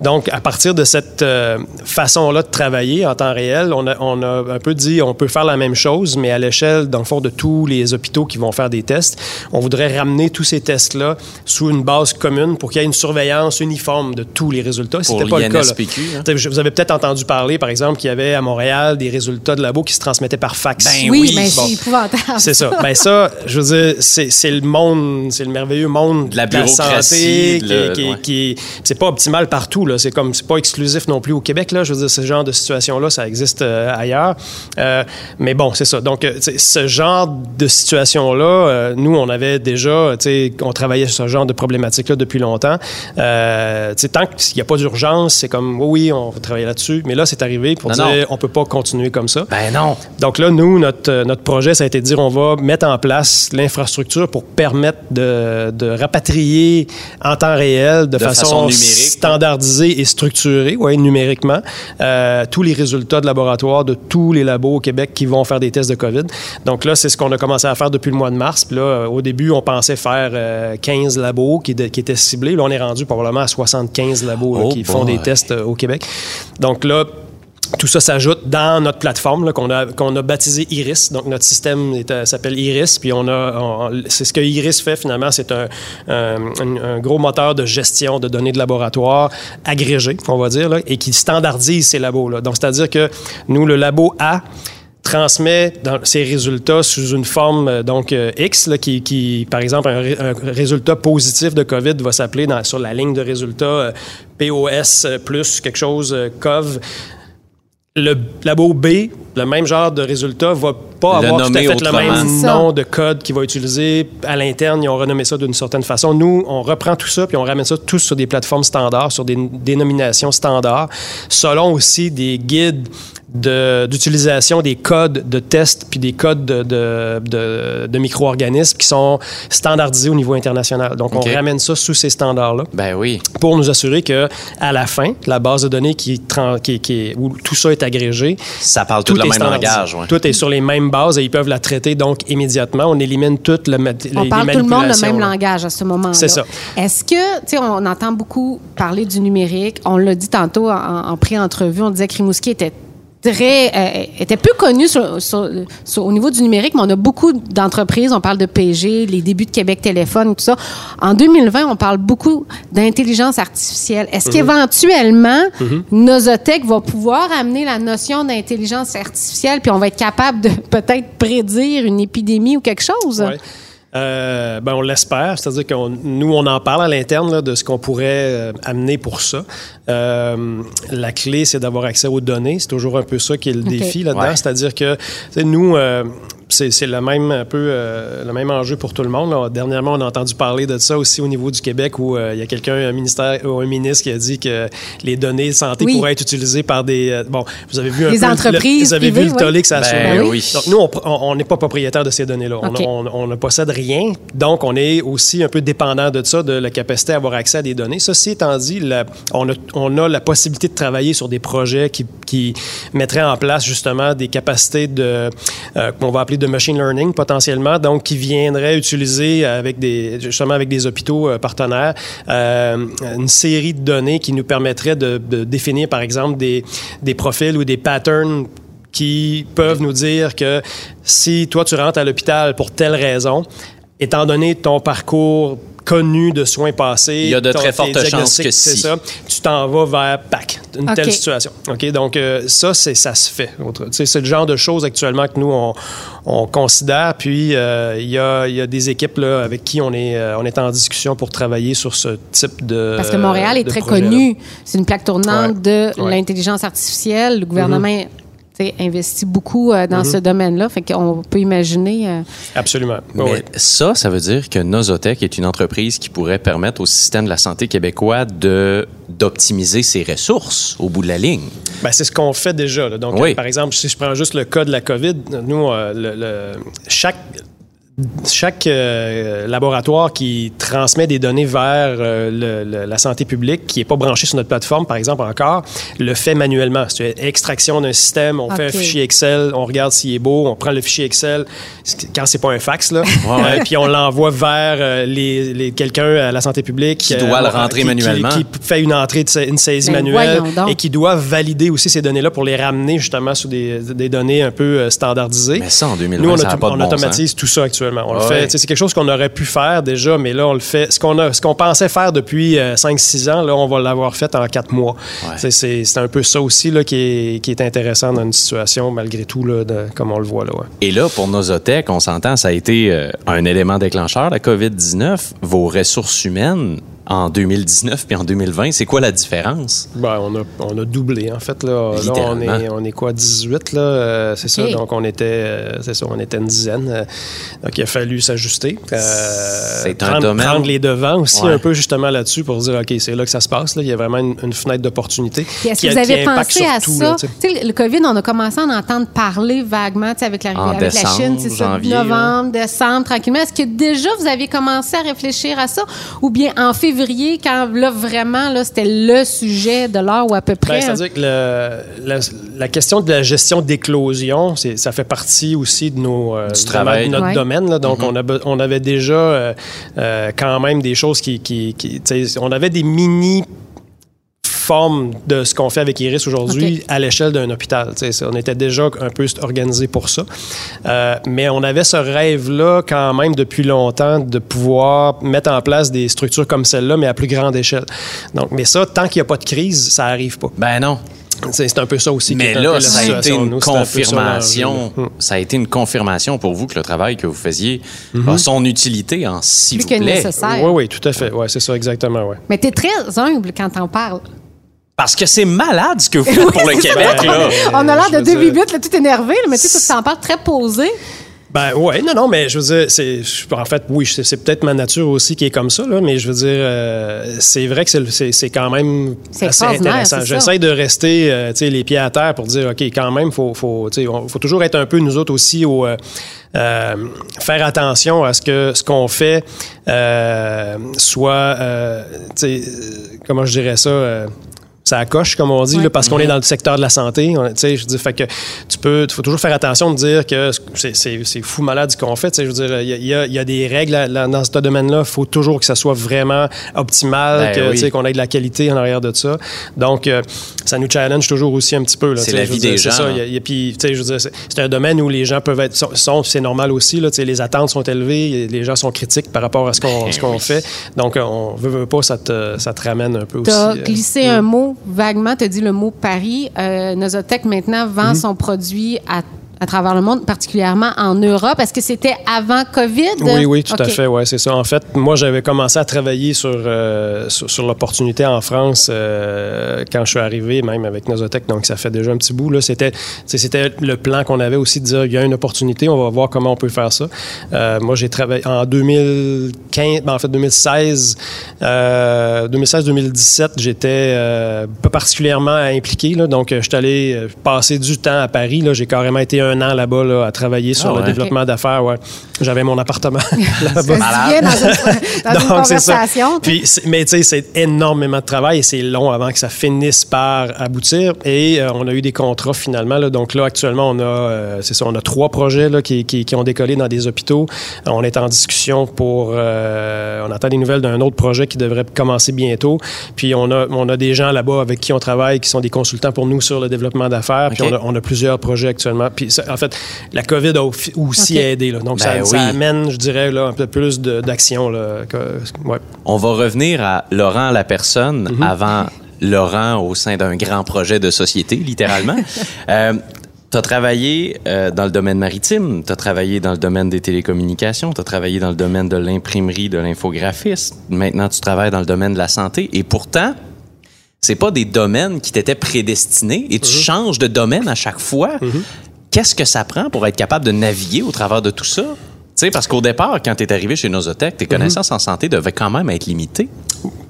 [SPEAKER 4] Donc, à partir de cette euh, façon-là de travailler en temps réel, on a, on a un peu dit, on peut faire la même chose, mais à l'échelle, dans le fond, de tous les hôpitaux qui vont faire des tests. On voudrait ramener tous ces tests-là sous une base commune pour qu'il y ait une surveillance uniforme de tous les résultats. C'était pas le cas. là.
[SPEAKER 2] hein.
[SPEAKER 4] Vous avez peut-être entendu parler, par exemple, qu'il y avait à Montréal des résultats résultats de labo qui se transmettaient par fax.
[SPEAKER 2] Ben
[SPEAKER 3] Oui,
[SPEAKER 2] oui,
[SPEAKER 3] mais
[SPEAKER 4] bon.
[SPEAKER 3] c'est épouvantable.
[SPEAKER 4] C'est ça. Ben ça, je veux dire, c'est c'est le monde, c'est le merveilleux monde
[SPEAKER 2] De la
[SPEAKER 4] santé
[SPEAKER 2] bureaucratie,
[SPEAKER 4] qui,
[SPEAKER 2] de le-
[SPEAKER 4] qui-
[SPEAKER 2] ouais.
[SPEAKER 4] qui- c'est pas optimal partout là. C'est comme c'est pas exclusif non plus au Québec là. Je veux dire, ce genre de situation là, ça existe euh, ailleurs. Euh, mais bon, c'est ça. Donc, euh, ce genre de situation là, nous, on avait déjà, on travaillait sur ce genre de problématique là depuis longtemps. Euh, tant qu'il n'y a pas d'urgence, c'est comme oui, oui, on va travailler là-dessus. Mais là, c'est arrivé pour
[SPEAKER 2] Non,
[SPEAKER 4] dire,
[SPEAKER 2] non.
[SPEAKER 4] on peut pas continuer comme ça.
[SPEAKER 2] Ben non.
[SPEAKER 4] Donc là, nous, notre, euh, notre projet, ça a été de dire on va mettre en place l'infrastructure pour permettre de, de rapatrier en temps réel, de,
[SPEAKER 2] De façon numérique,
[SPEAKER 4] standardisée et structurée, ouais, numériquement, euh, tous les résultats de laboratoire de tous les labos au Québec qui vont faire des tests de COVID. Donc là, c'est ce qu'on a commencé à faire depuis le mois de mars. Puis là, euh, au début, on pensait faire euh, 15 labos qui, de- qui étaient ciblés. Là, on est rendu probablement à 75 labos là,
[SPEAKER 2] Oh
[SPEAKER 4] qui font des tests euh, au Québec. Donc là, tout ça s'ajoute dans notre plateforme qu'on a, qu'on a baptisé Iris. Donc, notre système euh, s'appelle Iris. Puis, on a, c'est ce que Iris fait finalement. C'est un, un- un- gros moteur de gestion de données de laboratoire agrégé, on va dire, là, et qui standardise ces labos-là. Donc, c'est-à-dire que nous, le labo A, transmet dans ses résultats sous une forme euh, donc euh, X là, qui, qui, par exemple un, ré- un résultat positif de Covid va s'appeler sur la ligne de résultats POS plus quelque chose euh, COV le labo B, le même genre de résultat, va pas
[SPEAKER 2] Le
[SPEAKER 4] avoir tout à fait le même nom de code qu'il va utiliser. À l'interne, ils ont renommé ça d'une certaine façon. Nous, on reprend tout ça puis on ramène ça tous sur des plateformes standards, sur des dénominations standards, selon aussi des guides de- d'utilisation des codes de test puis des codes de, de, de- de micro-organismes qui sont standardisés au niveau international. Donc, on ramène ça sous ces standards-là
[SPEAKER 2] Ben oui.
[SPEAKER 4] pour nous assurer que à la fin, la base de données qui, qui, qui- où tout ça est agrégé,
[SPEAKER 2] Ça parle tout, le
[SPEAKER 4] est
[SPEAKER 2] même
[SPEAKER 4] standardisé.
[SPEAKER 2] langage. ouais.
[SPEAKER 4] Tout est sur les mêmes bases et ils peuvent la traiter donc immédiatement. On élimine toute le, les,
[SPEAKER 3] On
[SPEAKER 4] les
[SPEAKER 3] parle tout le monde le même
[SPEAKER 4] là.
[SPEAKER 3] langage à ce moment-là.
[SPEAKER 4] C'est ça.
[SPEAKER 3] Est-ce que, tu sais, on entend beaucoup parler du numérique. On l'a dit tantôt en, en pré-entrevue. On disait que Rimouski était très, euh, était peu connu sur- sur- sur- au niveau du numérique, mais on a beaucoup d'entreprises. On parle de PG, les débuts de Québec Téléphone, tout ça. En 2020, on parle beaucoup d'intelligence artificielle. Est-ce qu'éventuellement, Nosotech va pouvoir amener la notion d'intelligence artificielle, puis on va être capable de peut-être prédire une épidémie ou quelque chose?
[SPEAKER 4] Ouais. Euh, ben on l'espère, c'est-à-dire que nous, on en parle à l'interne là, de ce qu'on pourrait euh, amener pour ça. Euh, la clé, c'est d'avoir accès aux données. C'est toujours un peu ça qui est le défi là-dedans.
[SPEAKER 2] Ouais.
[SPEAKER 4] C'est-à-dire que nous, euh, c'est c'est le même un peu euh, le même enjeu pour tout le monde. là. Dernièrement, on a entendu parler de ça aussi au niveau du Québec où euh, il y a quelqu'un, un ministère ou un ministre qui a dit que les données de santé
[SPEAKER 3] Oui.
[SPEAKER 4] pourraient être utilisées par des euh, bon, vous avez vu un
[SPEAKER 3] Des
[SPEAKER 4] peu le-
[SPEAKER 3] entreprises
[SPEAKER 4] vous avez vu le tollé que ça a
[SPEAKER 2] Ben
[SPEAKER 3] oui.
[SPEAKER 2] oui.
[SPEAKER 4] Donc nous, on- n'est pas propriétaire de ces données-là. On-. On, on ne possède rien. Donc, on est aussi un peu dépendant de ça, de la capacité à avoir accès à des données. Ceci étant dit, la- on, a, on a la possibilité de travailler sur des projets qui, qui mettraient en place justement des capacités de, euh, qu'on va appeler de machine learning potentiellement, donc qui viendraient utiliser avec des, justement avec des hôpitaux euh, partenaires euh, une série de données qui nous permettraient de, de définir, par exemple, des, des profils ou des patterns qui peuvent nous dire que si toi, tu rentres à l'hôpital pour telle raison, étant donné ton parcours connu de soins passés,
[SPEAKER 2] Il y a de très
[SPEAKER 4] tes
[SPEAKER 2] fortes chances que
[SPEAKER 4] c'est
[SPEAKER 2] si.
[SPEAKER 4] ça, tu t'en vas vers PAC, une telle situation. OK, donc euh, ça, c'est ça se fait. Autre- tu sais, C'est le genre de choses actuellement que nous, on, on considère. Puis, euh, il y, a, il y a des équipes là, avec qui on est, euh, on est en discussion pour travailler sur ce type de
[SPEAKER 3] Parce que Montréal est très connu. C'est une plaque tournante
[SPEAKER 4] Ouais.
[SPEAKER 3] de
[SPEAKER 4] Ouais.
[SPEAKER 3] l'intelligence artificielle. Le gouvernement sais, investit beaucoup euh, dans ce domaine-là. Fait qu'on peut imaginer. euh,
[SPEAKER 4] Absolument.
[SPEAKER 2] Mais
[SPEAKER 4] Oui.
[SPEAKER 2] ça, ça veut dire que Nosotech est une entreprise qui pourrait permettre au système de la santé québécois de d'optimiser ses ressources au bout de la ligne.
[SPEAKER 4] Ben, c'est ce qu'on fait déjà. là. Donc,
[SPEAKER 2] Oui.
[SPEAKER 4] euh, par exemple, si je prends juste le cas de la COVID, nous, euh, le- le- chaque chaque euh, laboratoire qui transmet des données vers euh, le- le- la santé publique, qui n'est pas branché sur notre plateforme, par exemple, encore, le fait manuellement. C'est une extraction d'un système, on fait un fichier Excel, on regarde s'il est beau, on prend le fichier Excel, quand c'est pas un fax, là,
[SPEAKER 2] ouais.
[SPEAKER 4] euh, puis on l'envoie vers euh, les, les- quelqu'un à la santé publique.
[SPEAKER 2] Qui doit le rentrer
[SPEAKER 4] qui-
[SPEAKER 2] manuellement.
[SPEAKER 4] Qui, fait une entrée, de une saisie
[SPEAKER 3] Ben,
[SPEAKER 4] manuelle et qui doit valider aussi ces données-là pour les ramener justement sous des, des données un peu standardisées.
[SPEAKER 2] Mais ça, en 2020,
[SPEAKER 4] Nous, on,
[SPEAKER 2] ça
[SPEAKER 4] auto-
[SPEAKER 2] n'a pas de
[SPEAKER 4] on
[SPEAKER 2] bon
[SPEAKER 4] automatise tout ça actuellement. Actuellement. On le fait. C'est quelque chose qu'on aurait pu faire déjà, mais là, on le fait. Ce qu'on a, ce qu'on pensait faire depuis 5-6 ans, là, on va l'avoir fait en 4 mois.
[SPEAKER 2] Ouais.
[SPEAKER 4] C'est un peu ça aussi là, qui, est, qui est intéressant dans une situation, malgré tout, là, de- comme on le voit là. ouais.
[SPEAKER 2] Et là, pour Nosotech, on s'entend, ça a été euh, un élément déclencheur, la COVID-19. Vos ressources humaines en 2019 puis en 2020, c'est quoi la différence?
[SPEAKER 4] Ben, on, a, on a doublé, en fait. Là, Là, on, est, on est quoi, 18, là? euh, c'est ça. Donc, on était, euh, c'est ça, on était une dizaine. euh, donc, il a fallu s'ajuster. Euh,
[SPEAKER 2] C'est un
[SPEAKER 4] prendre,
[SPEAKER 2] domaine-
[SPEAKER 4] Prendre les devants aussi
[SPEAKER 2] Ouais.
[SPEAKER 4] un peu, justement, là-dessus pour dire, OK, c'est là que ça se passe. Là. Il y a vraiment une, une fenêtre d'opportunité.
[SPEAKER 3] Est-ce que vous avez pensé à
[SPEAKER 4] tout,
[SPEAKER 3] ça?
[SPEAKER 4] là,
[SPEAKER 3] le COVID, on a commencé à en entendre parler vaguement avec, la,
[SPEAKER 2] En
[SPEAKER 3] avec la
[SPEAKER 2] décembre,
[SPEAKER 3] Chine, c'est ça, novembre, décembre, tranquillement. Est-ce que déjà vous avez commencé à réfléchir à ça? Ou bien en février, quand là, vraiment, là, c'était le sujet de l'heure ou à peu près?
[SPEAKER 4] Ben, C'est-à-dire que le- la, la question de la gestion d'éclosion, ça fait partie aussi de, nos, euh,
[SPEAKER 2] Du travail.
[SPEAKER 4] de notre
[SPEAKER 3] Ouais.
[SPEAKER 4] domaine. là. Donc, on, a be- on avait déjà euh, euh, quand même des choses qui... qui- on avait des mini formes de ce qu'on fait avec Iris aujourd'hui à l'échelle d'un hôpital. On était déjà un peu organisé pour ça. Euh, mais on avait ce rêve-là quand même depuis longtemps de pouvoir mettre en place des structures comme celle-là, mais à plus grande échelle. Donc, mais ça, tant qu'il n'y a pas de crise, ça n'arrive pas.
[SPEAKER 2] Ben non.
[SPEAKER 4] C'est un peu ça aussi. qui
[SPEAKER 2] Mais
[SPEAKER 4] est un peu
[SPEAKER 2] là, ça a été une
[SPEAKER 4] Nous, c'est un peu ça,
[SPEAKER 2] confirmation.
[SPEAKER 4] Hum.
[SPEAKER 2] Ça a été une confirmation pour vous que le travail que vous faisiez
[SPEAKER 4] Mhm.
[SPEAKER 2] a son utilité en s'il
[SPEAKER 3] Plus
[SPEAKER 2] vous
[SPEAKER 3] que
[SPEAKER 2] plaît.
[SPEAKER 3] nécessaire.
[SPEAKER 4] Oui, oui, tout à fait. Oui, c'est ça, exactement. Ouais.
[SPEAKER 3] Mais tu es très humble quand t'en parles.
[SPEAKER 2] Parce que c'est malade ce que vous faites pour le Québec, là.
[SPEAKER 3] On a l'air de deux là, tout énervé, là, mais tu sais, tu t'en parles très posé.
[SPEAKER 4] Ben ouais, non, non, mais je veux dire, c'est, en fait, oui, c'est, c'est peut-être ma nature aussi qui est comme ça, là, mais je veux dire, euh, c'est vrai que c'est, le- c'est, c'est quand même
[SPEAKER 3] C'est
[SPEAKER 4] assez intéressant.
[SPEAKER 3] c'est ça.
[SPEAKER 4] J'essaie de rester, euh, tu sais, les pieds à terre pour dire, OK, quand même, faut, faut, tu sais, on- faut toujours être un peu, nous autres aussi, au, euh, euh, faire attention à ce que ce qu'on fait euh, soit, euh, tu sais, euh, comment je dirais ça, euh, ça coche, comme on dit,
[SPEAKER 3] Ouais.
[SPEAKER 4] là, parce qu'on est dans le secteur de la santé. Tu je dis, fait que tu peux, faut toujours faire attention de dire que c'est- fou malade ce qu'on fait. Tu sais, je veux dire, il y a- y, y des règles là- là, dans ce domaine-là. Il faut toujours que ça soit vraiment optimal,
[SPEAKER 2] Ben
[SPEAKER 4] que,
[SPEAKER 2] oui.
[SPEAKER 4] tu sais, qu'on ait de la qualité en arrière de ça. Donc, euh, ça nous challenge toujours aussi un petit peu.
[SPEAKER 2] C'est
[SPEAKER 4] tu
[SPEAKER 2] la vie
[SPEAKER 4] dire,
[SPEAKER 2] des
[SPEAKER 4] c'est
[SPEAKER 2] gens,
[SPEAKER 4] ça. y a- a- puis, tu sais, je veux dire, c'est un domaine où les gens peuvent être, sont, sont- c'est normal aussi. Là, tu sais, les attentes sont élevées, les gens sont critiques par rapport à ce qu'on
[SPEAKER 2] oui.
[SPEAKER 4] fait. Donc, on veut, veut pas, ça te, ça te ramène un peu
[SPEAKER 3] Tu
[SPEAKER 4] aussi.
[SPEAKER 3] as
[SPEAKER 4] euh,
[SPEAKER 3] glissé un mot vaguement, tu as dit le mot Paris. Euh, Nosotech maintenant vend
[SPEAKER 4] Mhm.
[SPEAKER 3] son produit à, à travers le monde, particulièrement en Europe. Est-ce que c'était avant COVID?
[SPEAKER 4] Oui, oui, tout à fait, ouais, c'est ça. En fait, moi, j'avais commencé à travailler sur, euh, sur, sur l'opportunité en France euh, quand je suis arrivé, même avec Nosotech, donc ça fait déjà un petit bout. Là. C'était, c'était le plan qu'on avait aussi de dire, il y a une opportunité, on va voir comment on peut faire ça. Euh, moi, j'ai travaillé en 2015, ben, en fait 2016, euh, 2016-2017, j'étais pas particulièrement impliqué, là, donc je suis allé passer du temps à Paris. Là, j'ai carrément été un an là-bas là, à travailler sur
[SPEAKER 2] Ah
[SPEAKER 4] le
[SPEAKER 2] ouais.
[SPEAKER 4] développement d'affaires. Ouais. J'avais mon appartement là-bas.
[SPEAKER 3] bien dans une, dans une
[SPEAKER 4] Donc, c'est ça.
[SPEAKER 3] conversation.
[SPEAKER 4] Puis, mais tu sais, c'est énormément de travail et c'est long avant que ça finisse par aboutir. Et euh, on a eu des contrats finalement. Là. Donc là, actuellement, on a, euh, c'est ça, on a trois projets là, qui, qui- qui ont décollé dans des hôpitaux. On est en discussion pour, euh, on attend des nouvelles d'un autre projet qui devrait commencer bientôt. Puis on a, on a des gens là-bas avec qui on travaille qui sont des consultants pour nous sur le développement d'affaires. Puis on a, on a plusieurs projets actuellement. Puis ça- en fait, la COVID a au- aussi aidé. Là. Donc
[SPEAKER 2] Ben
[SPEAKER 4] ça, amène, je dirais, là, un peu plus d'action. ouais.
[SPEAKER 2] On va revenir à Laurent la personne
[SPEAKER 4] Mhm.
[SPEAKER 2] avant Laurent au sein d'un grand projet de société, littéralement. euh, tu as travaillé euh, dans le domaine maritime, tu as travaillé dans le domaine des télécommunications, tu as travaillé dans le domaine de l'imprimerie, de l'infographisme. Maintenant, tu travailles dans le domaine de la santé. Et pourtant, c'est pas des domaines qui t'étaient prédestinés et tu
[SPEAKER 4] Mhm.
[SPEAKER 2] changes de domaine à chaque fois. Qu'est-ce que ça prend pour être capable de naviguer au travers de tout ça? Tu sais, parce qu'au départ, quand tu es arrivé chez Nosotech, tes connaissances en santé devaient quand même être limitées.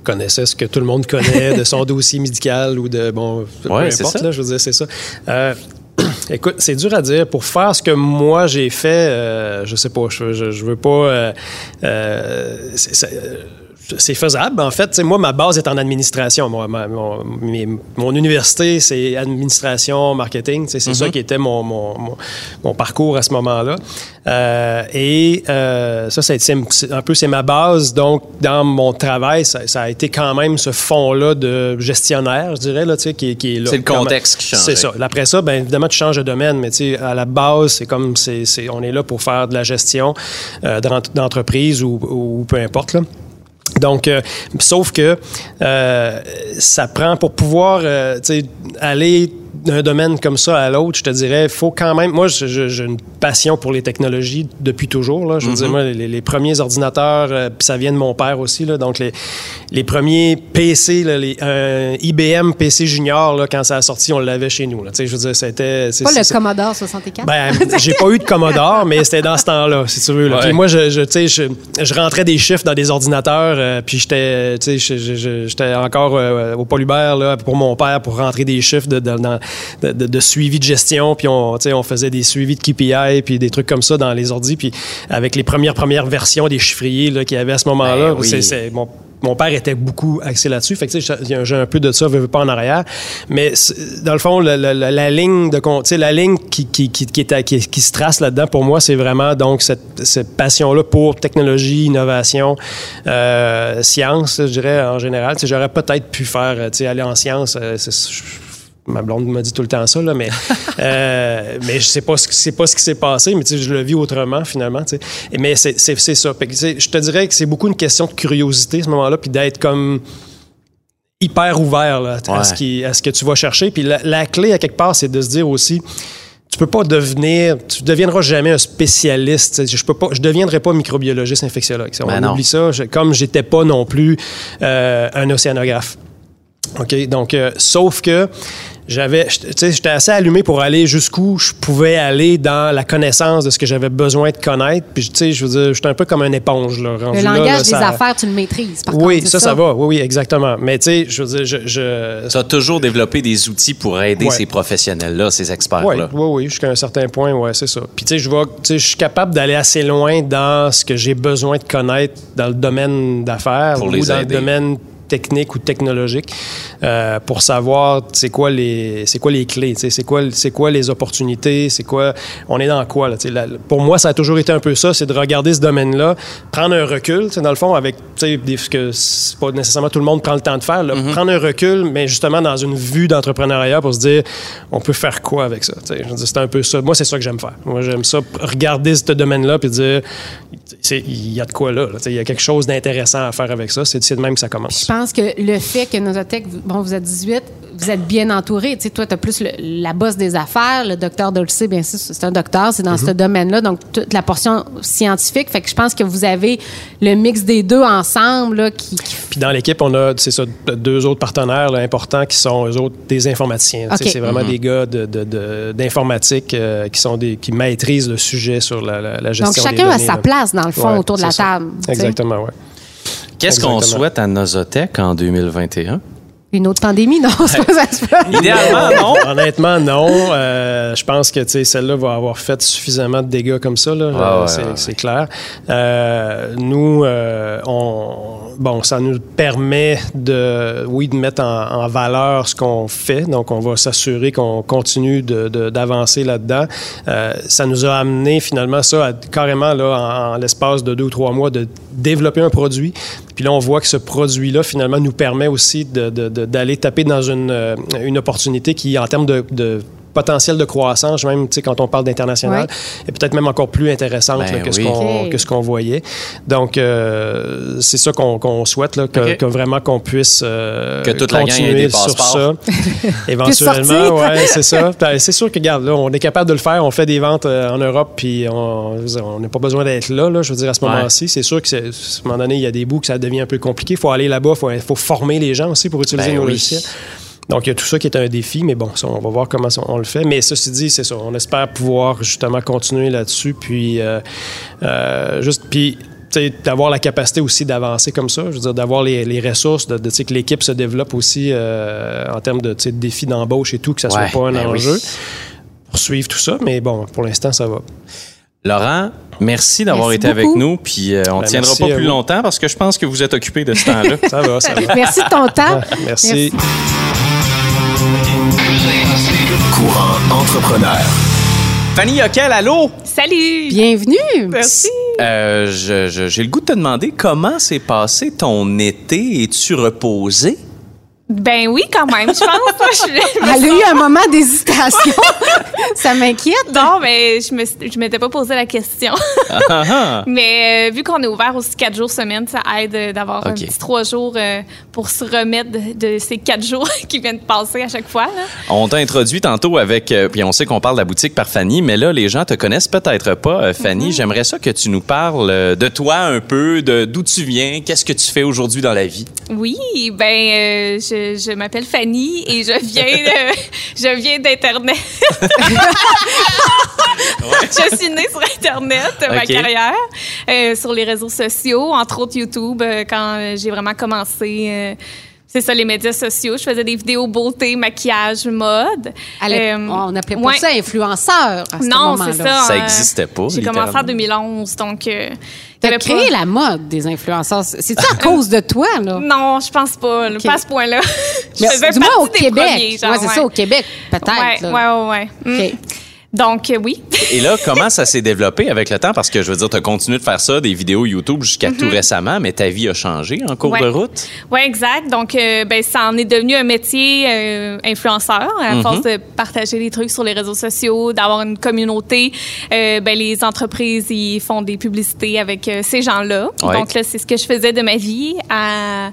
[SPEAKER 4] connaissait ce que tout le monde connaît de son dossier médical ou de bon peu
[SPEAKER 2] Ouais,
[SPEAKER 4] importe
[SPEAKER 2] ça.
[SPEAKER 4] là, je veux dire c'est ça. Euh, Écoute, c'est dur à dire. Pour faire ce que moi j'ai fait, euh, je sais pas, je, je, je veux pas. euh, euh, c'est- faisable. En fait, moi, ma base est en administration. Moi, mon, mon, université, c'est administration, marketing. C'est ça mhm. qui était mon, mon, parcours à ce moment-là. Euh, et euh, ça, c'est un peu c'est ma base. Donc, dans mon travail, ça, a été quand même ce fond-là de gestionnaire, je dirais, là, qui, qui est là.
[SPEAKER 2] C'est le contexte qui change.
[SPEAKER 4] C'est ça. Après ça, bien évidemment, tu changes de domaine, mais à la base, c'est comme c'est, on est là pour faire de la gestion euh, d'entreprise ou, ou, peu importe. Là. Donc, euh, sauf que euh, ça prend pour pouvoir euh, aller d'un domaine comme ça à l'autre, je te dirais, il faut quand même. Moi, j'ai une passion pour les technologies depuis toujours. Là. Je veux dire, mm-hmm. moi, les, premiers ordinateurs, euh, puis ça vient de mon père aussi. Là, donc, les, les premiers PC, là, les, IBM PC Junior, là, quand ça a sorti, on l'avait chez nous. Là. Je veux dire, c'était.
[SPEAKER 3] Pas le Commodore 64?
[SPEAKER 4] Ben, j'ai pas eu de Commodore, mais c'était dans ce temps-là, si tu veux. Là. Puis moi, je, je, je, je, rentrais des chiffres dans des ordinateurs, euh, puis j'étais j'étais encore euh, au Polybert là, pour mon père pour rentrer des chiffres de, dans, de, suivi de gestion, puis on, on faisait des suivis de KPI, puis des trucs comme ça dans les ordis, puis avec les premières premières versions des chiffriers qu'il y avait à ce moment-là, ben mon père était beaucoup axé là-dessus. Fait que, j'ai un peu de ça, veux, pas en arrière. Mais dans le fond, la, ligne de la ligne qui, qui, qui, qui, se trace là-dedans, pour moi, c'est vraiment donc cette, passion-là pour technologie, innovation, euh, science, je dirais, en général. J'aurais peut-être pu faire, aller en science. Euh, ma blonde m'a dit tout le temps ça, là, mais, euh, mais je sais pas ce, sais pas ce qui s'est passé, mais je le vis autrement finalement. Mais c'est ça. je te dirais que c'est beaucoup une question de curiosité à ce moment-là, puis d'être comme hyper ouvert à, ce qui, à ce que tu vas chercher. Puis la, clé, à quelque part, c'est de se dire aussi tu peux pas devenir, tu deviendras jamais un spécialiste. Je peux pas, je deviendrai pas microbiologiste infectiologue. On ben oublie ça. Je, comme j'étais pas non plus euh, un océanographe. OK? Donc, euh, sauf que j'avais, j'étais assez allumé pour aller jusqu'où je pouvais aller dans la connaissance de ce que j'avais besoin de connaître. Puis, tu sais, je veux dire, j'étais un peu comme un éponge. Là,
[SPEAKER 3] le langage des affaires, tu le maîtrises. Par
[SPEAKER 4] oui,
[SPEAKER 3] ça,
[SPEAKER 4] ça, va. Oui, oui, exactement. Mais, tu sais, je veux dire, je. je...
[SPEAKER 2] Tu as toujours développé des outils pour aider ces professionnels-là, ces experts-là.
[SPEAKER 4] Oui, oui, oui, jusqu'à un certain point, ouais, c'est ça. Puis, tu sais, je vois, je suis capable d'aller assez loin dans ce que j'ai besoin de connaître dans le domaine d'affaires ou dans le domaine technique ou technologique euh, pour savoir c'est quoi les c'est quoi les clés c'est quoi c'est quoi les opportunités c'est quoi on est dans quoi là, pour moi ça a toujours été un peu ça c'est de regarder ce domaine là prendre un recul dans le fond avec ce que c'est pas nécessairement tout le monde prend le temps de faire mm-hmm. prendre un recul mais justement dans une vue d'entrepreneuriat pour se dire on peut faire quoi avec ça c'est un peu ça. Moi c'est ça que j'aime faire. Moi j'aime ça regarder ce domaine là puis dire il y a de quoi là, il y a quelque chose d'intéressant à faire avec ça c'est de même que ça commence
[SPEAKER 3] pense que le fait que Nosotech, bon, vous êtes 18, vous êtes bien entouré. Tu sais, toi, tu as plus la bosse des affaires. Le docteur Dolce, bien sûr, c'est un docteur, c'est dans ce mm-hmm. domaine-là. Donc, toute la portion scientifique. Fait que je pense que vous avez le mix des deux ensemble. Là, qui,
[SPEAKER 4] Puis dans l'équipe, on a, c'est ça, deux autres partenaires importants qui sont, eux autres, des informaticiens. C'est vraiment mm-hmm. des gars d'informatique de, euh, qui, sont des, qui maîtrisent le sujet sur la, la, gestion
[SPEAKER 3] Donc, chacun a sa place, dans le fond, autour de la table.
[SPEAKER 4] Exactement, oui.
[SPEAKER 2] Qu'est-ce qu'on souhaite à Nosotech en 2021?
[SPEAKER 3] Une autre pandémie, non?
[SPEAKER 2] Idéalement, non.
[SPEAKER 4] Honnêtement, non. Euh, je pense que celle-là va avoir fait suffisamment de dégâts comme ça. Là, c'est, clair. Euh, nous, euh, on, bon, ça nous permet de, oui, de mettre en, valeur ce qu'on fait. Donc, on va s'assurer qu'on continue d'avancer là-dedans. ça nous a amené finalement ça à, carrément là, en l'espace de deux ou trois mois de développer un produit puis là, on voit que ce produit-là, finalement, nous permet aussi d'aller taper dans une, euh, une opportunité qui, en termes de, de potentiel de croissance, même quand on parle d'international, est peut-être même encore plus intéressante ben que, ce qu'on, voyait. Donc, euh, c'est ça qu'on, souhaite, là, que, vraiment qu'on puisse euh,
[SPEAKER 2] que toute continuer sur ça.
[SPEAKER 4] Éventuellement, oui, c'est ça. Ben, c'est sûr que, regarde, là, on est capable de le faire. On fait des ventes euh, en Europe, puis on n'a pas besoin d'être là, là, je veux dire, à ce moment-ci. C'est sûr que, à un moment donné, il y a des bouts que ça devient un peu compliqué. Il faut aller là-bas, il faut, former les gens aussi pour utiliser ben nos logiciels. Donc, il y a tout ça qui est un défi, mais bon, on va voir comment on le fait. Mais ceci dit, c'est ça. On espère pouvoir justement continuer là-dessus, puis euh, euh, juste, puis d'avoir la capacité aussi d'avancer comme ça, je veux dire, d'avoir les, ressources, de, que l'équipe se développe aussi euh, en termes de défis d'embauche et tout, que ça soit pas un ben enjeu. Pour suivre tout ça, mais bon, pour l'instant, ça va.
[SPEAKER 2] Laurent, merci d'avoir
[SPEAKER 3] Merci
[SPEAKER 2] été avec nous. Puis euh, on ne
[SPEAKER 4] Ben,
[SPEAKER 2] tiendra pas plus longtemps parce que je pense que vous êtes occupé de ce temps-là.
[SPEAKER 4] Ça va, ça va.
[SPEAKER 3] Merci de ton temps.
[SPEAKER 4] Merci.
[SPEAKER 1] Courant entrepreneur.
[SPEAKER 2] Fanny Yoquel, allô?
[SPEAKER 5] Salut!
[SPEAKER 3] Bienvenue.
[SPEAKER 5] Merci.
[SPEAKER 2] Euh, J'ai le goût de te demander comment s'est passé ton été? Es-tu reposé?
[SPEAKER 5] Ben oui, quand même, je pense. Je-
[SPEAKER 3] Elle a eu un moment d'hésitation. Ça m'inquiète.
[SPEAKER 5] non, mais je me je m'étais pas posé la question.
[SPEAKER 2] Ah, ah.
[SPEAKER 5] mais euh, vu qu'on est ouvert aussi quatre jours semaine, ça aide euh, d'avoir un petit trois jours euh, pour se remettre de, de ces quatre jours qui viennent de passer à chaque fois. là.
[SPEAKER 2] On t'a introduit tantôt avec, euh, puis on sait qu'on parle de la boutique par Fanny, mais là, les gens te connaissent peut-être pas, euh, Fanny. J'aimerais ça que tu nous parles euh, de toi un peu, de d'où tu viens, qu'est-ce que tu fais aujourd'hui dans la vie?
[SPEAKER 5] Oui, ben euh, je, je m'appelle Fanny et je viens de- je viens d'internet. je suis née sur internet ma
[SPEAKER 2] Ok.
[SPEAKER 5] carrière euh, sur les réseaux sociaux, entre autres YouTube euh, quand j'ai vraiment commencé euh, c'est ça, les médias sociaux. Je faisais des vidéos beauté, maquillage, mode. Euh,
[SPEAKER 3] on n'appelait pas
[SPEAKER 5] ouais.
[SPEAKER 3] ça influenceur à ce
[SPEAKER 5] Non, c'est ça.
[SPEAKER 2] Ça
[SPEAKER 5] euh,
[SPEAKER 2] existait pas,
[SPEAKER 5] J'ai commencé en
[SPEAKER 2] littéralement.
[SPEAKER 5] 2011, donc... euh,
[SPEAKER 3] T'as créé
[SPEAKER 5] pas-
[SPEAKER 3] la mode des influenceurs. C'est-tu à cause de toi, là?
[SPEAKER 5] Non, je pense pas. là,
[SPEAKER 3] Ok.
[SPEAKER 5] Pas à ce point-là. je faisais
[SPEAKER 3] du moins au Québec.
[SPEAKER 5] premiers, genre,
[SPEAKER 3] ouais, c'est
[SPEAKER 5] ouais.
[SPEAKER 3] ça, au Québec, peut-être.
[SPEAKER 5] Ouais, ouais, ouais. Mm. Donc, euh, oui.
[SPEAKER 2] Et là, comment ça s'est développé avec le temps? Parce que je veux dire, tu as continué de faire ça, des vidéos YouTube jusqu'à tout récemment, mais ta vie a changé en cours
[SPEAKER 5] Ouais.
[SPEAKER 2] de route?
[SPEAKER 5] Oui, exact. Donc, euh, ben, ça en est devenu un métier euh, influenceur à force de partager des trucs sur les réseaux sociaux, d'avoir une communauté. Euh, ben, les entreprises, ils font des publicités avec ces gens-là.
[SPEAKER 2] Ouais.
[SPEAKER 5] Donc, là, c'est ce que je faisais de ma vie à,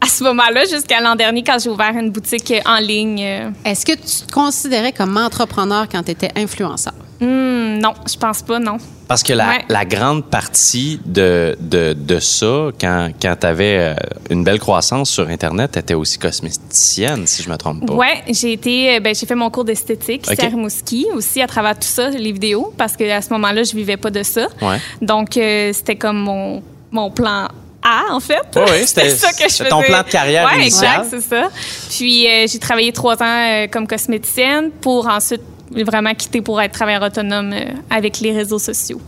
[SPEAKER 5] à ce moment-là jusqu'à l'an dernier quand j'ai ouvert une boutique en ligne. euh.
[SPEAKER 3] Est-ce que tu te considérais comme entrepreneur quand tu étais influenceur?
[SPEAKER 5] Hmm, non, je pense pas, non.
[SPEAKER 2] Parce que la,
[SPEAKER 5] Ouais.
[SPEAKER 2] la grande partie de, de, de ça, quand, quand tu avais une belle croissance sur Internet, tu étais aussi cosméticienne, si je me trompe pas.
[SPEAKER 5] Ouais, j'ai été, euh, ben, j'ai fait mon cours d'esthétique ici
[SPEAKER 2] Ok.
[SPEAKER 5] à Rimouski, aussi à travers tout ça, les vidéos, parce que à ce moment-là, je vivais pas de ça.
[SPEAKER 2] Ouais.
[SPEAKER 5] Donc, euh, c'était comme mon, mon plan A, en fait?
[SPEAKER 2] Ouais, ouais, c'était-
[SPEAKER 5] ça que je
[SPEAKER 2] c'était ton
[SPEAKER 5] faisais.
[SPEAKER 2] plan de carrière
[SPEAKER 5] ouais,
[SPEAKER 2] initial.
[SPEAKER 5] exact, c'est ça. Puis, euh, j'ai travaillé trois ans euh, comme cosméticienne pour ensuite vraiment quitter pour être travailleur autonome euh, avec les réseaux sociaux.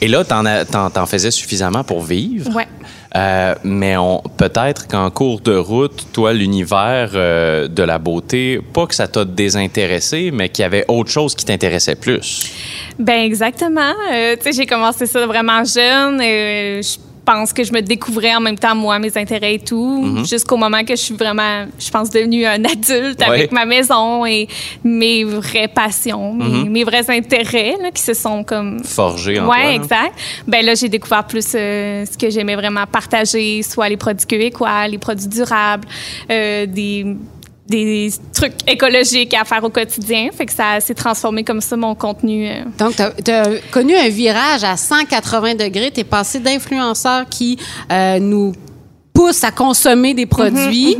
[SPEAKER 2] Et là, t'en, as- t'en, t'en faisais suffisamment pour vivre.
[SPEAKER 5] Ouais.
[SPEAKER 2] Euh, mais on, peut-être qu'en cours de route, toi, l'univers euh, de la beauté, pas que ça t'a désintéressé, mais qu'il y avait autre chose qui t'intéressait plus.
[SPEAKER 5] Ben exactement. Euh, tu sais, j'ai commencé ça vraiment jeune. Je pense que je me découvrais en même temps moi mes intérêts et tout, jusqu'au moment que je suis vraiment, je pense, devenue un adulte
[SPEAKER 2] Ouais.
[SPEAKER 5] avec ma maison et mes vraies passions, mes, mes vrais intérêts là, qui se sont comme
[SPEAKER 2] Forgé en
[SPEAKER 5] ouais,
[SPEAKER 2] toi.
[SPEAKER 5] exact. Ben là, j'ai découvert plus euh, ce que j'aimais vraiment partager, soit les produits québécois, les produits durables, euh, des des trucs écologiques à faire au quotidien. Fait que ça s'est transformé comme ça mon contenu. euh,
[SPEAKER 3] Donc, tu as, connu un virage à 180 degrés. Tu es passé d'influenceur qui euh, nous pousse à consommer des produits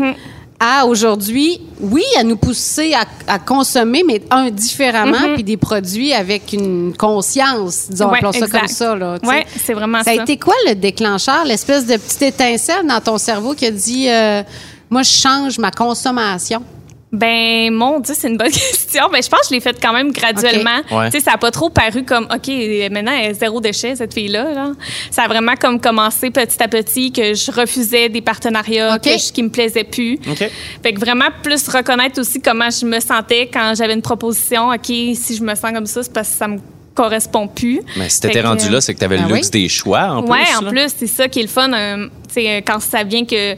[SPEAKER 3] à aujourd'hui, oui, à nous pousser à, à consommer, mais un différemment, puis des produits avec une conscience, disons,
[SPEAKER 5] Ouais,
[SPEAKER 3] appelons ça
[SPEAKER 5] exact.
[SPEAKER 3] comme ça.
[SPEAKER 5] Ouais, c'est vraiment
[SPEAKER 3] ça
[SPEAKER 5] ça.
[SPEAKER 3] a été quoi le déclencheur, l'espèce de petite étincelle dans ton cerveau qui a dit euh, Moi, je change ma consommation?
[SPEAKER 5] Ben, mon Dieu, c'est une bonne question. Ben, je pense que je l'ai faite quand même graduellement.
[SPEAKER 2] Ouais.
[SPEAKER 5] Tu sais, ça n'a pas trop paru comme, OK, maintenant, elle est zéro déchet, cette fille-là. là. Ça a vraiment comme commencé petit à petit que je refusais des partenariats
[SPEAKER 3] Ok.
[SPEAKER 5] que je- qui me plaisaient plus. Fait que vraiment plus reconnaître aussi comment je me sentais quand j'avais une proposition. OK, si je me sens comme ça, c'est parce que ça me correspond plus.
[SPEAKER 2] Mais si t'étais rendu là, c'est que t'avais
[SPEAKER 3] Ben
[SPEAKER 2] le luxe
[SPEAKER 3] oui.
[SPEAKER 2] des choix en
[SPEAKER 5] ouais,
[SPEAKER 2] plus.
[SPEAKER 5] en
[SPEAKER 2] là.
[SPEAKER 5] plus, c'est ça qui est le fun. euh, tu sais, euh, quand ça vient que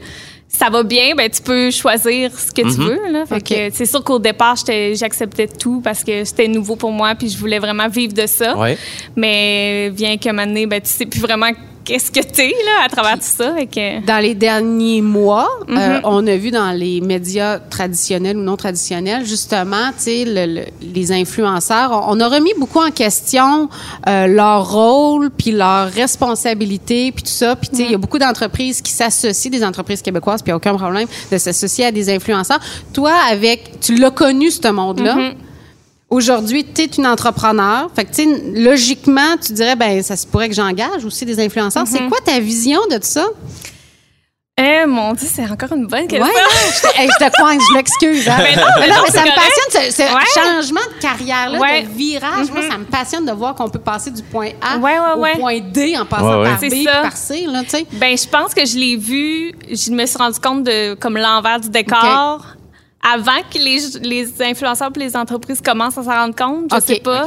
[SPEAKER 5] ça va bien, ben tu peux choisir ce que tu veux. Là. Fait que, c'est sûr qu'au départ, j'acceptais tout parce que c'était nouveau pour moi, puis je voulais vraiment vivre de ça.
[SPEAKER 2] Ouais.
[SPEAKER 5] Mais vient qu'à un moment donné, ben, tu sais plus vraiment qu'est-ce que t'es là, à travers tout ça? Que,
[SPEAKER 3] Dans les derniers mois,
[SPEAKER 5] Mhm.
[SPEAKER 3] euh, on a vu dans les médias traditionnels ou non traditionnels, justement, tu sais, le- le- les influenceurs, on, on a remis beaucoup en question euh, leur rôle, puis leur responsabilité, puis tout ça. Puis, tu sais, il y a beaucoup d'entreprises qui s'associent, des entreprises québécoises, puis il n'y a aucun problème de s'associer à des influenceurs. Toi, avec, tu l'as connu, ce monde-là. Aujourd'hui, tu es une entrepreneur. Fait que, tu sais, logiquement, tu dirais, ben ça se pourrait que j'engage aussi des influenceurs. C'est quoi ta vision de ça?
[SPEAKER 5] Eh, mon Dieu, c'est encore une bonne question.
[SPEAKER 3] Ouais, je te, hey, je te coince, je m'excuse. Hein.
[SPEAKER 5] Mais non, mais
[SPEAKER 3] non,
[SPEAKER 5] non,
[SPEAKER 3] mais ça
[SPEAKER 5] c'est
[SPEAKER 3] me passionne, ce, ce
[SPEAKER 5] Ouais.
[SPEAKER 3] changement de carrière-là,
[SPEAKER 5] Ouais.
[SPEAKER 3] de virage. Moi,
[SPEAKER 5] Mhm.
[SPEAKER 3] ça me passionne de voir qu'on peut passer du point A
[SPEAKER 5] Ouais, ouais,
[SPEAKER 3] au
[SPEAKER 5] ouais.
[SPEAKER 3] point D en passant
[SPEAKER 2] Ouais, ouais.
[SPEAKER 3] par B
[SPEAKER 5] ça.
[SPEAKER 3] par C, là, tu sais.
[SPEAKER 5] Ben, je pense que je l'ai vu, je me suis rendu compte de comme l'envers du décor. Avant que les, les influenceurs et les entreprises commencent à s'en rendre compte, je sais pas.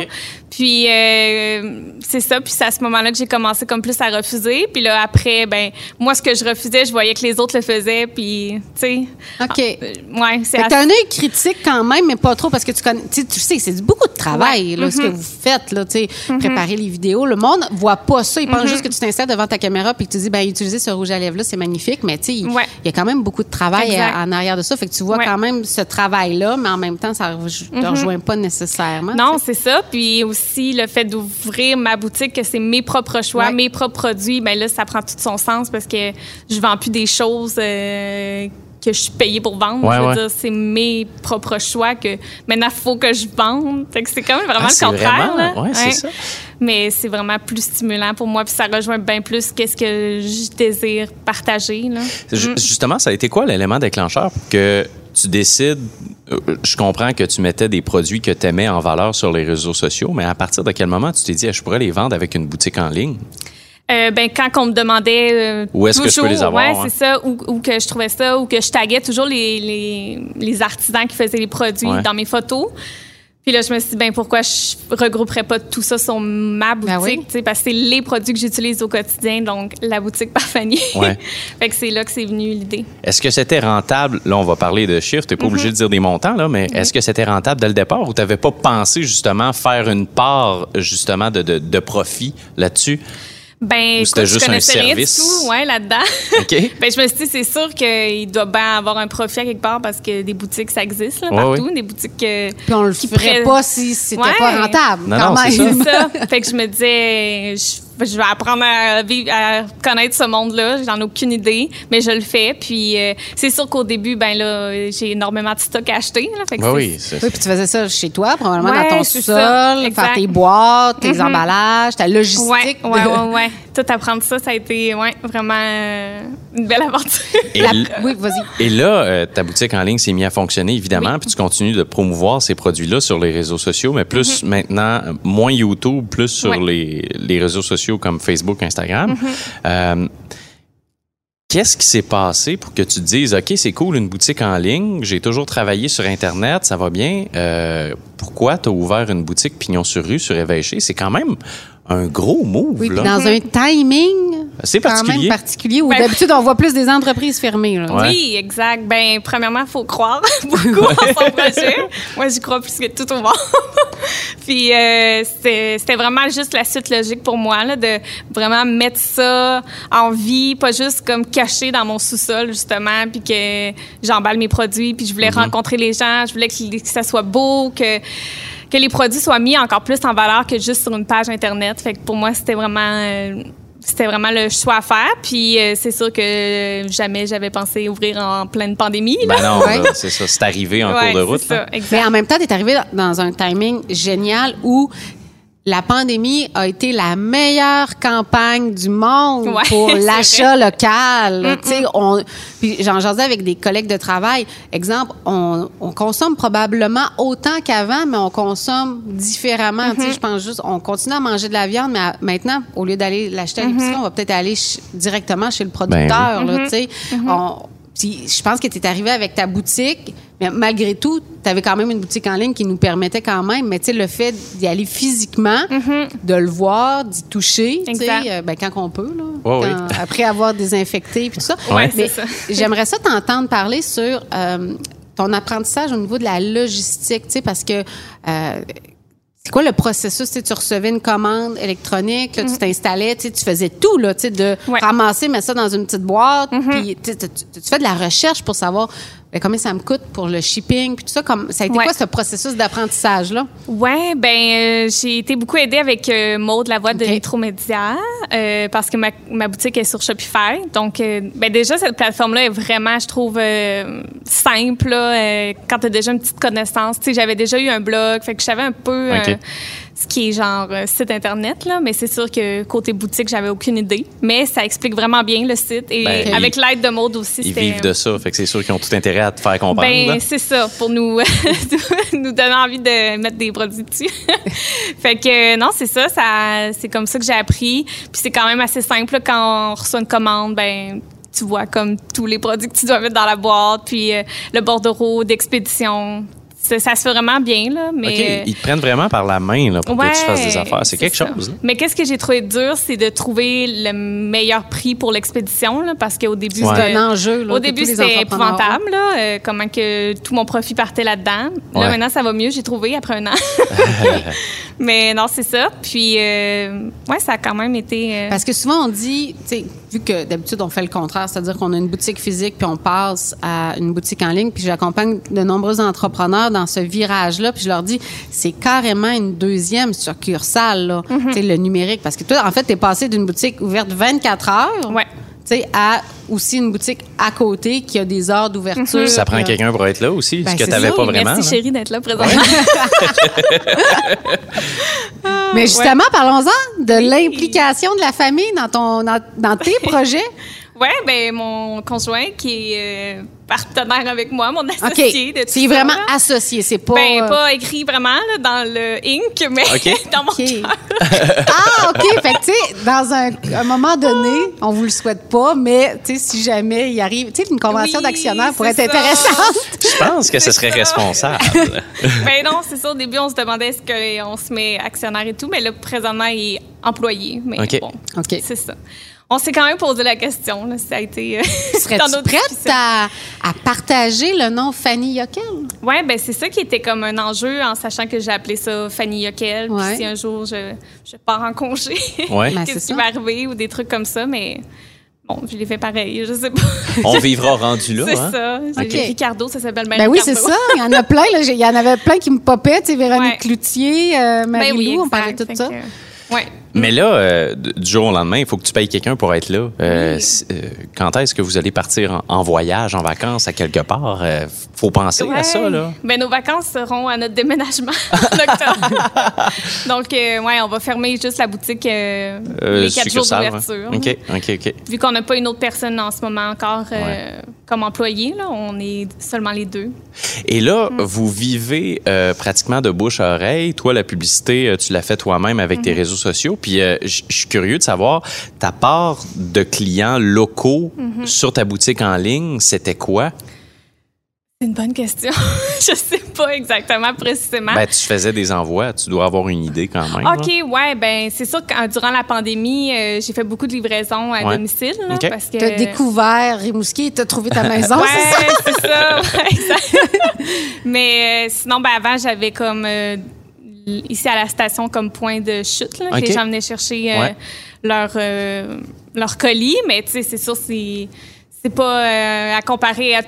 [SPEAKER 5] Puis euh, c'est ça, puis c'est à ce moment-là que j'ai commencé comme plus à refuser. Puis là après, ben moi ce que je refusais, je voyais que les autres le faisaient, puis tu sais.
[SPEAKER 3] OK.
[SPEAKER 5] euh, ouais, c'est assez-
[SPEAKER 3] t'as un œil critique quand même, mais pas trop, parce que tu connais, tu sais, c'est beaucoup de travail,
[SPEAKER 5] Ouais.
[SPEAKER 3] là, ce que
[SPEAKER 5] Mhm.
[SPEAKER 3] vous faites, là, tu sais, préparer les vidéos. Le monde voit pas ça. Il pense
[SPEAKER 5] Mhm.
[SPEAKER 3] juste que tu t'installes devant ta caméra puis que tu dis, ben, utiliser ce rouge à lèvres-là, c'est magnifique, mais tu sais, il
[SPEAKER 5] Ouais.
[SPEAKER 3] y a quand même beaucoup de travail à- en arrière de ça. Fait que tu vois quand même ce travail-là, mais en même temps, ça ne te rejoint pas nécessairement.
[SPEAKER 5] Mhm. Non, c'est ça. Puis aussi, le fait d'ouvrir ma boutique, que c'est mes propres choix,
[SPEAKER 3] Ouais.
[SPEAKER 5] mes propres produits, ben là, ça prend tout son sens parce que je vends plus des choses euh, que je suis payée pour vendre.
[SPEAKER 2] Ouais,
[SPEAKER 5] je veux
[SPEAKER 2] ouais.
[SPEAKER 5] dire, c'est mes propres choix que maintenant, il faut que je vende. Fait que c'est quand même vraiment
[SPEAKER 2] Ah,
[SPEAKER 5] le contraire.
[SPEAKER 2] vraiment-
[SPEAKER 5] là.
[SPEAKER 2] ouais, c'est ça.
[SPEAKER 5] Mais c'est vraiment plus stimulant pour moi. Puis ça rejoint bien plus qu'est-ce que je désire partager. Là. Mm.
[SPEAKER 2] Justement, ça a été quoi l'élément déclencheur pour que tu décides. euh, Je comprends que tu mettais des produits que tu aimais en valeur sur les réseaux sociaux, mais à partir de quel moment tu t'es dit, Ah, je pourrais les vendre avec une boutique en ligne?
[SPEAKER 5] Euh, ben quand on me demandait euh,
[SPEAKER 2] Où est-ce que je peux les avoir,
[SPEAKER 5] ouais,
[SPEAKER 2] hein?
[SPEAKER 5] c'est ça ou, ou que je trouvais ça ou que je taguais toujours les, les, les artisans qui faisaient les produits
[SPEAKER 2] Ouais.
[SPEAKER 5] dans mes photos puis là je me suis dit ben pourquoi je regrouperais pas tout ça sur ma boutique
[SPEAKER 3] Ben oui.
[SPEAKER 5] tu sais, parce que c'est les produits que j'utilise au quotidien donc la boutique par Fanny
[SPEAKER 2] Ouais.
[SPEAKER 5] fait que c'est là que c'est venu l'idée
[SPEAKER 2] Est-ce que c'était rentable? Là, on va parler de chiffres. Tu n'es pas obligé de dire des montants, là, mais est-ce que c'était rentable dès le départ ou tu n'avais pas pensé justement faire une part justement de, de, de profit là-dessus?
[SPEAKER 5] Ben
[SPEAKER 2] Ou c'était juste
[SPEAKER 5] je
[SPEAKER 2] un
[SPEAKER 5] connaissais rien du
[SPEAKER 2] service?
[SPEAKER 5] tout ouais là-dedans
[SPEAKER 2] OK?
[SPEAKER 5] Ben, je me suis dit, c'est sûr qu'il doit bien avoir un profit à quelque part parce que des boutiques, ça existe là, partout.
[SPEAKER 2] ouais.
[SPEAKER 5] Des boutiques euh,
[SPEAKER 3] Puis on le
[SPEAKER 5] qui
[SPEAKER 3] ferait pas si c'était
[SPEAKER 5] Ouais.
[SPEAKER 3] pas rentable,
[SPEAKER 2] Non,
[SPEAKER 3] quand
[SPEAKER 2] non, c'est
[SPEAKER 3] même.
[SPEAKER 5] C'est ça. fait que je me disais, je, je vais apprendre à vivre, à connaître ce monde-là. J'en ai aucune idée, mais je le fais. Puis euh, c'est sûr qu'au début, ben là, j'ai énormément de stock à acheter. Là, fait que
[SPEAKER 2] Ben
[SPEAKER 5] c'est-
[SPEAKER 2] oui, c'est-
[SPEAKER 3] Oui, puis tu faisais ça chez toi, probablement
[SPEAKER 5] Ouais,
[SPEAKER 3] dans ton sol, faire tes boîtes, tes
[SPEAKER 5] Mhm.
[SPEAKER 3] emballages, ta logistique. De-
[SPEAKER 5] ouais, ouais. Tout apprendre ça, ça a été ouais, vraiment euh, une belle aventure.
[SPEAKER 2] Et,
[SPEAKER 3] La- Oui, vas-y.
[SPEAKER 2] et là, euh, ta boutique en ligne s'est mise à fonctionner, évidemment,
[SPEAKER 5] Oui.
[SPEAKER 2] puis tu continues de promouvoir ces produits-là sur les réseaux sociaux, mais plus maintenant, euh, moins YouTube, plus sur.
[SPEAKER 5] Ouais.
[SPEAKER 2] les, les réseaux sociaux comme Facebook, Instagram.
[SPEAKER 5] Mm-hmm.
[SPEAKER 2] Euh, Qu'est-ce qui s'est passé pour que tu te dises, OK, c'est cool, une boutique en ligne, j'ai toujours travaillé sur Internet, ça va bien. Euh, pourquoi tu as ouvert une boutique pignon sur rue sur Évêché? C'est quand même un gros move,
[SPEAKER 3] Oui,
[SPEAKER 2] là.
[SPEAKER 3] dans un timing
[SPEAKER 2] C'est
[SPEAKER 3] quand même
[SPEAKER 2] particulier.
[SPEAKER 3] particulier où
[SPEAKER 5] Ben-
[SPEAKER 3] d'habitude on voit plus des entreprises fermées. Là.
[SPEAKER 2] Ouais.
[SPEAKER 5] Oui, exact. Ben, premièrement, il faut croire beaucoup en son projet. Moi, j'y crois plus que tout au monde. Puis, euh, c'était vraiment juste la suite logique pour moi, là, de vraiment mettre ça en vie, pas juste comme caché dans mon sous-sol, justement, puis que j'emballe mes produits, puis je voulais rencontrer les gens, je voulais que, que ça soit beau, que que les produits soient mis encore plus en valeur que juste sur une page Internet. Fait que pour moi, c'était vraiment... euh, c'était vraiment le choix à faire. Puis euh, c'est sûr que jamais j'avais pensé ouvrir en pleine pandémie. Là.
[SPEAKER 2] Ben non,
[SPEAKER 3] Ouais.
[SPEAKER 2] c'est ça, c'est arrivé en
[SPEAKER 5] Ouais,
[SPEAKER 2] cours de route.
[SPEAKER 5] ça.
[SPEAKER 3] Mais en même temps, tu es arrivé dans un timing génial où la pandémie a été la meilleure campagne du monde
[SPEAKER 5] Ouais,
[SPEAKER 3] pour l'achat local. Tu sais, on, puis j'en jasais avec des collègues de travail. Exemple, on, on consomme probablement autant qu'avant, mais on consomme différemment. Tu sais, je pense juste, on continue à manger de la viande, mais à- maintenant, au lieu d'aller l'acheter à l'épicerie, on va peut-être aller ch- directement chez le producteur. là, tu sais. On- puis je pense que tu es arrivé avec ta boutique, mais malgré tout, tu avais quand même une boutique en ligne qui nous permettait quand même, mais tu sais, le fait d'y aller physiquement, de le voir, d'y toucher, tu sais, euh, ben, quand on peut, là,
[SPEAKER 2] oui.
[SPEAKER 3] après avoir désinfecté puis tout ça.
[SPEAKER 5] Ouais,
[SPEAKER 3] mais
[SPEAKER 5] c'est ça.
[SPEAKER 3] j'aimerais ça t'entendre parler sur euh, ton apprentissage au niveau de la logistique, tu sais, parce que euh, c'est quoi le processus? Tu sais, tu recevais une commande électronique, là, tu t'installais, tu sais, tu faisais tout, là, tu sais, de.
[SPEAKER 5] Ouais.
[SPEAKER 3] Ramasser, mettre ça dans une petite boîte, puis tu, fais de la recherche pour savoir combien ça me coûte pour le shipping, puis tout ça? Comme, ça a été
[SPEAKER 5] Ouais.
[SPEAKER 3] quoi ce processus d'apprentissage-là?
[SPEAKER 5] Ouais, ben euh, j'ai été beaucoup aidée avec euh, Maude, la voix de
[SPEAKER 3] OK.
[SPEAKER 5] Nitromédia, euh, parce que ma, ma boutique est sur Shopify. Donc, euh, ben déjà, cette plateforme-là est vraiment, je trouve, euh, simple. Là, euh, quand tu as déjà une petite connaissance. Tu sais, j'avais déjà eu un blog, fait que je savais un peu... ce qui est genre euh, site internet là, mais c'est sûr que côté boutique, j'avais aucune idée. Mais ça explique vraiment bien le site et
[SPEAKER 2] Ben,
[SPEAKER 5] avec l'aide de Maud aussi,
[SPEAKER 2] Ils vivent de ça, fait que c'est sûr qu'ils ont tout intérêt à te faire comprendre.
[SPEAKER 5] Ben, c'est ça, pour nous, nous donner envie de mettre des produits dessus. fait que euh, non, c'est ça, ça c'est comme ça que j'ai appris. Puis c'est quand même assez simple là, quand on reçoit une commande, ben tu vois comme tous les produits que tu dois mettre dans la boîte, puis euh, le bordereau d'expédition. Ça, ça se fait vraiment bien, là, mais...
[SPEAKER 2] OK, ils te prennent vraiment par la main là, pour que tu fasses des affaires. C'est quelque
[SPEAKER 5] ça.
[SPEAKER 2] chose. là.
[SPEAKER 5] Mais qu'est-ce que j'ai trouvé dur, c'est de trouver le meilleur prix pour l'expédition, là, parce qu'au début,
[SPEAKER 2] Ouais.
[SPEAKER 3] C'est
[SPEAKER 5] c'était-
[SPEAKER 3] un enjeu. Là,
[SPEAKER 5] au début, c'était épouvantable, là, euh, comment que tout mon profit partait là-dedans. Là,
[SPEAKER 2] Ouais.
[SPEAKER 5] maintenant, ça va mieux, j'ai trouvé après un an. Mais non, c'est ça. Puis, euh, ouais, ça a quand même été. euh,
[SPEAKER 3] Parce que souvent, on dit, tu sais, vu que d'habitude, on fait le contraire, c'est-à-dire qu'on a une boutique physique puis on passe à une boutique en ligne. Puis j'accompagne de nombreux entrepreneurs dans ce virage-là. Puis je leur dis, c'est carrément une deuxième succursale, là.
[SPEAKER 5] Mm-hmm.
[SPEAKER 3] Le numérique. Parce que toi, en fait, tu es passé d'une boutique ouverte 24 heures.
[SPEAKER 5] Ouais.
[SPEAKER 3] Tu sais, à aussi une boutique à côté qui a des heures d'ouverture.
[SPEAKER 2] Ça prend quelqu'un pour être là aussi,
[SPEAKER 3] Ben,
[SPEAKER 2] ce que
[SPEAKER 3] c'est
[SPEAKER 2] tu n'avais pas
[SPEAKER 5] oui,
[SPEAKER 2] vraiment.
[SPEAKER 5] Merci,
[SPEAKER 2] là.
[SPEAKER 5] chérie, d'être là présentement.
[SPEAKER 3] Mais justement, parlons-en de l'implication de la famille dans, ton, dans, dans tes projets.
[SPEAKER 5] Ouais, ben mon conjoint qui est euh, partenaire avec moi, mon associé
[SPEAKER 3] C'est vraiment
[SPEAKER 5] là.
[SPEAKER 3] associé. C'est pas.
[SPEAKER 5] Ben,
[SPEAKER 3] euh,
[SPEAKER 5] pas écrit vraiment là, dans le Inc, mais
[SPEAKER 2] OK.
[SPEAKER 5] dans mon
[SPEAKER 3] OK.
[SPEAKER 5] cœur.
[SPEAKER 3] ah, OK. Fait que, tu sais, dans un, un moment donné, on vous le souhaite pas, mais, tu sais, si jamais il arrive, tu sais, une convention
[SPEAKER 5] Oui,
[SPEAKER 3] d'actionnaires pourrait être
[SPEAKER 5] ça.
[SPEAKER 3] intéressante.
[SPEAKER 2] Je pense que ce serait
[SPEAKER 5] ça.
[SPEAKER 2] responsable.
[SPEAKER 5] ben non, c'est ça. Au début, on se demandait est-ce qu'on se met actionnaire et tout, mais là, présentement, il est employé. Mais
[SPEAKER 2] OK.
[SPEAKER 5] bon,
[SPEAKER 3] OK.
[SPEAKER 5] c'est ça. On s'est quand même posé la question. Là, ça a été. euh,
[SPEAKER 3] Serais-tu prête à, à partager le nom Fanny Yockel?
[SPEAKER 5] Ouais, ben c'est ça qui était comme un enjeu en sachant que j'ai appelé ça Fanny Yockel. Puis
[SPEAKER 3] Ouais.
[SPEAKER 5] si un jour je, je pars en congé,
[SPEAKER 2] Ouais.
[SPEAKER 3] Ben, c'est
[SPEAKER 5] qu'est-ce qui
[SPEAKER 3] ça.
[SPEAKER 5] va arriver ou des trucs comme ça, mais bon, je l'ai fait pareil, je sais pas.
[SPEAKER 2] On vivra rendu là.
[SPEAKER 5] c'est
[SPEAKER 2] hein?
[SPEAKER 5] ça. J'ai
[SPEAKER 3] OK.
[SPEAKER 5] dit Ricardo, ça s'appelle bien
[SPEAKER 3] Ben oui, c'est ça. Il y en a plein. là. Il y en avait plein qui me popaient. Tu sais, Véronique
[SPEAKER 5] Ouais.
[SPEAKER 3] Cloutier, euh,
[SPEAKER 5] Ben
[SPEAKER 3] Marie-Lou,
[SPEAKER 5] oui,
[SPEAKER 3] on parlait de tout ça.
[SPEAKER 5] Que, ouais.
[SPEAKER 2] Mais là, euh, du jour au lendemain, il faut que tu payes quelqu'un pour être là. Euh,
[SPEAKER 5] Oui.
[SPEAKER 2] euh, quand est-ce que vous allez partir en, en voyage, en vacances, à quelque part? Euh, faut penser à ça, là.
[SPEAKER 5] Ben, nos vacances seront à notre déménagement en. Donc, ouais, on va fermer juste la boutique les quatre jours d'ouverture.
[SPEAKER 2] OK, OK, OK.
[SPEAKER 5] Vu qu'on n'a pas une autre personne en ce moment encore comme employé, là, on est seulement les deux.
[SPEAKER 2] Et là,
[SPEAKER 5] Mm.
[SPEAKER 2] vous vivez pratiquement de bouche à oreille. Toi, la publicité, tu l'as fait toi-même avec
[SPEAKER 5] Mm-hmm.
[SPEAKER 2] tes réseaux sociaux. Puis, euh, je suis curieux de savoir, ta part de clients locaux
[SPEAKER 5] Mm-hmm.
[SPEAKER 2] sur ta boutique en ligne, c'était quoi?
[SPEAKER 5] C'est une bonne question. je sais pas exactement précisément.
[SPEAKER 2] Ben, tu faisais des envois. Tu dois avoir une idée quand même. là.
[SPEAKER 5] OK, ouais, ben c'est sûr que durant la pandémie, euh, j'ai fait beaucoup de livraisons à
[SPEAKER 2] Ouais.
[SPEAKER 5] domicile. Là,
[SPEAKER 2] OK.
[SPEAKER 5] parce que...
[SPEAKER 3] Tu as découvert Rimouski et tu as trouvé ta maison,
[SPEAKER 5] Ouais,
[SPEAKER 3] c'est ça?
[SPEAKER 5] c'est ça. ouais, exact. Mais euh, sinon, ben, avant, j'avais comme euh, ici à la station comme point de chute. Là, que. Les gens venaient chercher euh,
[SPEAKER 2] Ouais.
[SPEAKER 5] leur, euh, leur colis. Mais c'est sûr, c'est c'est pas euh, à comparer à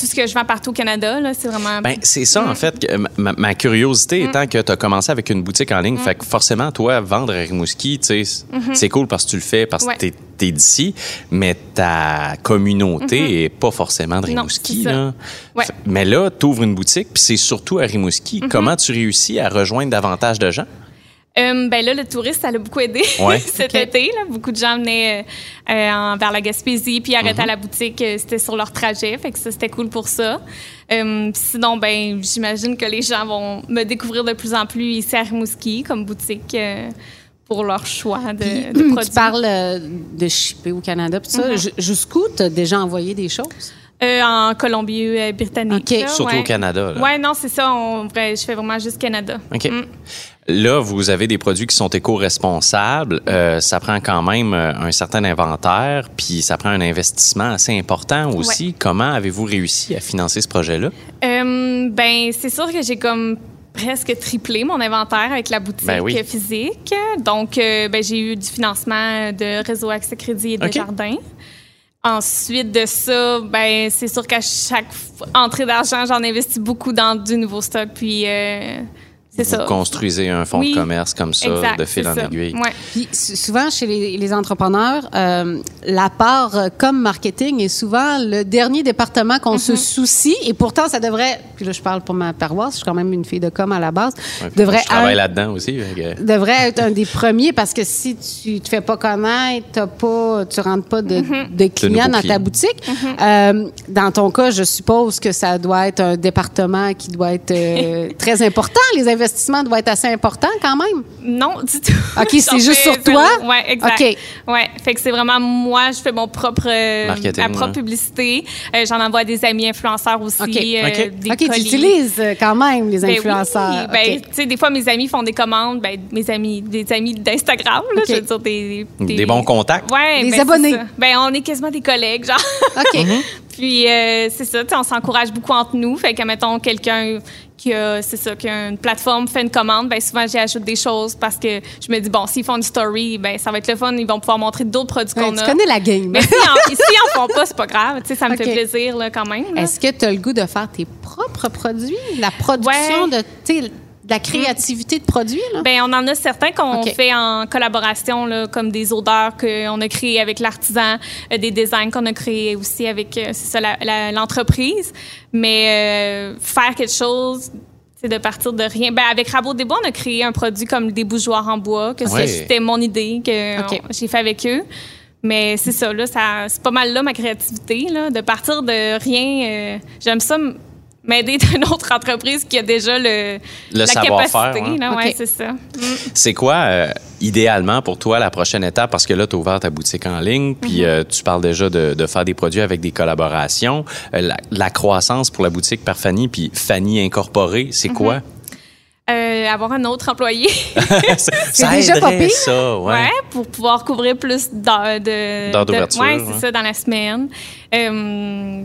[SPEAKER 5] tout ce que je vends partout au Canada. C'est vraiment.
[SPEAKER 2] Ben, c'est ça,
[SPEAKER 5] Mm.
[SPEAKER 2] en fait. que ma, ma curiosité étant que tu as commencé avec une boutique en ligne,
[SPEAKER 5] Mm.
[SPEAKER 2] fait que forcément, toi, vendre à Rimouski, tu sais, c'est cool parce que tu le fais, parce que
[SPEAKER 5] Mm-hmm. Ouais.
[SPEAKER 2] t'es es, d'ici, mais ta communauté est pas forcément de
[SPEAKER 5] Mm-hmm. Non,
[SPEAKER 2] Rimouski. là.
[SPEAKER 5] Ouais.
[SPEAKER 2] Fait- Mais là, tu ouvres une boutique, puis c'est surtout à Rimouski.
[SPEAKER 5] Mm-hmm.
[SPEAKER 2] Comment tu réussis à rejoindre davantage de gens?
[SPEAKER 5] Euh, ben là, le tourisme, ça l'a beaucoup aidé
[SPEAKER 2] Ouais.
[SPEAKER 5] cet été. Là. Beaucoup de gens venaient euh, euh, en- vers la Gaspésie, puis arrêtaient à la boutique. C'était sur leur trajet, fait que ça, c'était cool pour ça. Euh, sinon, ben j'imagine que les gens vont me découvrir de plus en plus ici à Rimouski comme boutique euh, pour leur choix de,
[SPEAKER 3] Puis,
[SPEAKER 5] de produits.
[SPEAKER 3] tu parles de shipper au Canada, puis ça.
[SPEAKER 5] Mm-hmm.
[SPEAKER 3] Ju- Jusqu'où tu as déjà envoyé des choses?
[SPEAKER 5] Euh, en Colombie-Britannique. Là,
[SPEAKER 2] Surtout
[SPEAKER 5] ouais.
[SPEAKER 2] au Canada.
[SPEAKER 5] Ouais, non, c'est ça. On, vrai, je fais vraiment juste Canada.
[SPEAKER 2] OK.
[SPEAKER 5] Mm.
[SPEAKER 2] Là, vous avez des produits qui sont éco-responsables. Euh, ça prend quand même euh, un certain inventaire, puis ça prend un investissement assez important aussi. Comment avez-vous réussi à financer ce projet-là?
[SPEAKER 5] Euh, ben, c'est sûr que j'ai comme presque triplé mon inventaire avec la boutique
[SPEAKER 2] Ben oui.
[SPEAKER 5] physique. Donc, euh, ben, j'ai eu du financement de Réseau Accès Crédit et de
[SPEAKER 2] OK.
[SPEAKER 5] Jardin. Ensuite de ça, ben, c'est sûr qu'à chaque entrée d'argent, j'en investis beaucoup dans du nouveau stock. Puis, euh,
[SPEAKER 2] vous
[SPEAKER 5] ça.
[SPEAKER 2] construisez un fonds
[SPEAKER 5] Oui.
[SPEAKER 2] de commerce comme ça,
[SPEAKER 5] Exact,
[SPEAKER 2] de fil en
[SPEAKER 5] ça.
[SPEAKER 2] aiguille.
[SPEAKER 5] Ouais.
[SPEAKER 3] Puis souvent, chez les, les entrepreneurs, euh, la part euh, comme marketing est souvent le dernier département qu'on se soucie. Et pourtant, ça devrait, puis là, je parle pour ma paroisse, je suis quand même une fille de com à la base,
[SPEAKER 2] Ouais,
[SPEAKER 3] devrait,
[SPEAKER 2] je travaille là-dedans aussi. que-
[SPEAKER 3] devrait être un des premiers parce que si tu te fais pas connaître, t'as pas, tu rentres pas de, de clients dans ta boutique. Euh, dans ton cas, je suppose que ça doit être un département qui doit être euh, très important. Les investissements doivent être assez importants quand même?
[SPEAKER 5] Non, du tout.
[SPEAKER 3] OK, c'est juste sur toi?
[SPEAKER 5] Ouais, exact.
[SPEAKER 3] OK.
[SPEAKER 5] Ouais, fait que c'est vraiment moi, je fais mon propre euh,
[SPEAKER 2] Marketing,
[SPEAKER 5] ma propre
[SPEAKER 2] ouais.
[SPEAKER 5] publicité. Euh, J'en envoie à des amis influenceurs aussi,
[SPEAKER 3] OK.
[SPEAKER 5] euh,
[SPEAKER 2] OK.
[SPEAKER 5] des
[SPEAKER 3] OK, tu
[SPEAKER 5] colis.
[SPEAKER 3] utilises euh, quand même les
[SPEAKER 5] Ben
[SPEAKER 3] influenceurs.
[SPEAKER 5] oui, ben, tu sais, des fois, mes amis font des commandes, ben, mes amis, des amis d'Instagram, je veux dire, des,
[SPEAKER 2] Des bons contacts.
[SPEAKER 5] Ouais,
[SPEAKER 3] Des
[SPEAKER 5] ben,
[SPEAKER 3] abonnés.
[SPEAKER 5] Ben, on est quasiment des collègues, genre.
[SPEAKER 3] OK.
[SPEAKER 5] Puis, euh, c'est ça, tu sais, on s'encourage beaucoup entre nous. Fait que, mettons, quelqu'un qui a, c'est ça, qui a une plateforme fait une commande, ben souvent, j'y ajoute des choses parce que je me dis, bon, s'ils font une story, ben ça va être le fun, ils vont pouvoir montrer d'autres produits
[SPEAKER 3] Ouais,
[SPEAKER 5] qu'on
[SPEAKER 3] tu
[SPEAKER 5] a.
[SPEAKER 3] connais la game.
[SPEAKER 5] Mais si en, si en font pas, c'est pas grave. Tu sais, ça me fait plaisir, là, quand même.
[SPEAKER 3] Est-ce que tu as le goût de faire tes propres produits? La production
[SPEAKER 5] Ouais.
[SPEAKER 3] de, tu de la créativité de produits, là?
[SPEAKER 5] Ben, on en a certains qu'on
[SPEAKER 3] OK.
[SPEAKER 5] fait en collaboration, là, comme des odeurs qu'on a créées avec l'artisan, euh, des designs qu'on a créés aussi avec euh, c'est ça, la- la- l'entreprise. Mais euh, faire quelque chose, c'est de partir de rien. Ben, avec Rabot des Bois, on a créé un produit comme des bougeoirs en bois, que ça,
[SPEAKER 2] Ouais.
[SPEAKER 5] c'était mon idée que j'ai fait avec eux. Mais c'est ça, là, ça, c'est pas mal là ma créativité, là, de partir de rien. euh, j'aime ça m'aider d'une autre entreprise qui a déjà le,
[SPEAKER 2] Le
[SPEAKER 5] la
[SPEAKER 2] savoir-faire,
[SPEAKER 5] capacité.
[SPEAKER 2] ouais.
[SPEAKER 5] c'est ça.
[SPEAKER 2] C'est quoi, euh, idéalement, pour toi, la prochaine étape? Parce que là, tu as ouvert ta boutique en ligne, puis euh, tu parles déjà de, de faire des produits avec des collaborations. Euh, la, la croissance pour la boutique par Fanny, puis Fanny Incorporée, c'est quoi?
[SPEAKER 5] Euh, avoir un autre employé.
[SPEAKER 2] ça
[SPEAKER 3] déjà pas pire.
[SPEAKER 2] ça, ouais.
[SPEAKER 5] Ouais. pour pouvoir couvrir plus d'heures de.
[SPEAKER 2] D'heures
[SPEAKER 5] de-
[SPEAKER 2] d'ouverture,
[SPEAKER 5] Ouais,
[SPEAKER 2] ouais.
[SPEAKER 5] c'est ça, dans la semaine. Euh,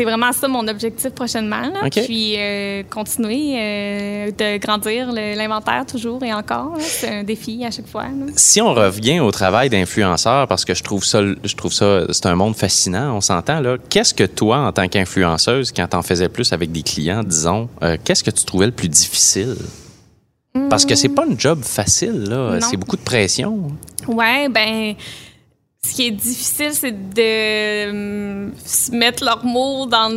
[SPEAKER 5] c'est vraiment ça mon objectif prochainement. Là. Puis euh, continuer euh, de grandir l'inventaire toujours et encore. C'est un défi à chaque fois. là.
[SPEAKER 2] Si on revient au travail d'influenceur, parce que je trouve ça, je trouve ça, c'est un monde fascinant, on s'entend là. Qu'est-ce que toi, en tant qu'influenceuse, quand t'en faisais plus avec des clients, disons, euh, qu'est-ce que tu trouvais le plus difficile? Parce que c'est pas un job facile, là. C'est beaucoup de pression.
[SPEAKER 5] Ouais, ben. Ce qui est difficile, c'est de se mettre leurs mots dans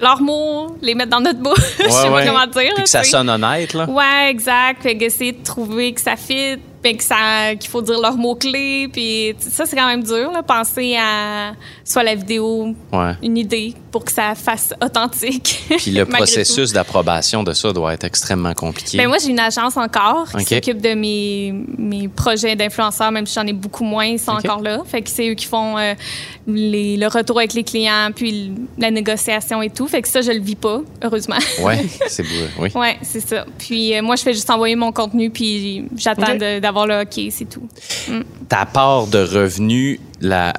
[SPEAKER 5] leurs mots, les mettre dans notre bouche. Je sais pas comment dire.
[SPEAKER 2] Puis que ça sonne honnête, là.
[SPEAKER 5] Ouais, exact. Fait qu'essayer de trouver que ça fit, puis que ça, qu'il faut dire leurs mots-clés. Puis ça, c'est quand même dur, là, penser à soit la vidéo,
[SPEAKER 2] Ouais.
[SPEAKER 5] une idée pour que ça fasse authentique.
[SPEAKER 2] Puis le processus d'approbation de ça doit être extrêmement compliqué.
[SPEAKER 5] ben moi, j'ai une agence encore qui s'occupe de mes, mes projets d'influenceurs, même si j'en ai beaucoup moins, ils sont encore là. Fait que c'est eux qui font euh, les- le retour avec les clients, puis la négociation et tout. Fait que ça, je le vis pas, heureusement.
[SPEAKER 2] ouais, c'est beau. Oui.
[SPEAKER 5] Ouais, c'est ça. Puis euh, moi, je fais juste envoyer mon contenu, puis j'attends
[SPEAKER 2] OK.
[SPEAKER 5] de- d'avoir le OK, c'est tout.
[SPEAKER 2] Ta part de revenus euh,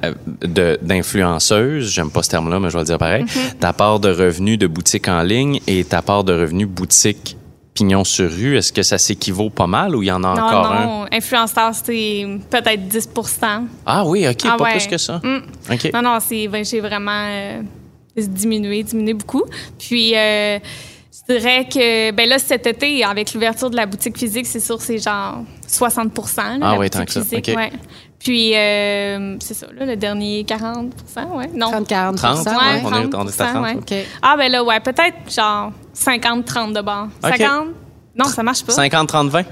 [SPEAKER 2] d'influenceuse, j'aime pas ce terme-là, mais je vais le dire pareil.
[SPEAKER 5] Mm-hmm.
[SPEAKER 2] Ta part de revenus de boutique en ligne et ta part de revenus boutique pignon sur rue, est-ce que ça s'équivaut pas mal ou il y en a
[SPEAKER 5] non,
[SPEAKER 2] encore un?
[SPEAKER 5] non, influenceur, c'est peut-être 10%
[SPEAKER 2] Ah oui, OK,
[SPEAKER 5] Ah
[SPEAKER 2] pas
[SPEAKER 5] ouais.
[SPEAKER 2] plus que ça.
[SPEAKER 5] Mm. Non, non, c'est, ben, j'ai vraiment euh, diminué, diminué beaucoup. Puis, euh, je dirais que, ben là, cet été, avec l'ouverture de la boutique physique, c'est sûr, c'est genre 60 là,
[SPEAKER 2] Ah
[SPEAKER 5] la
[SPEAKER 2] oui,
[SPEAKER 5] boutique
[SPEAKER 2] tant que ça.
[SPEAKER 5] physique,
[SPEAKER 2] OK.
[SPEAKER 5] ouais. Puis, euh, c'est ça, là, le dernier 40 ouais. Non.
[SPEAKER 3] 30-40
[SPEAKER 2] 30,
[SPEAKER 5] Ouais,
[SPEAKER 2] on est- on est à
[SPEAKER 5] 30
[SPEAKER 2] 30.
[SPEAKER 5] ouais.
[SPEAKER 3] OK.
[SPEAKER 5] Ah, ben là, ouais, peut-être genre 50-30 de bord.
[SPEAKER 2] OK.
[SPEAKER 5] 50? Non, ça marche pas.
[SPEAKER 2] 50, 30, 20?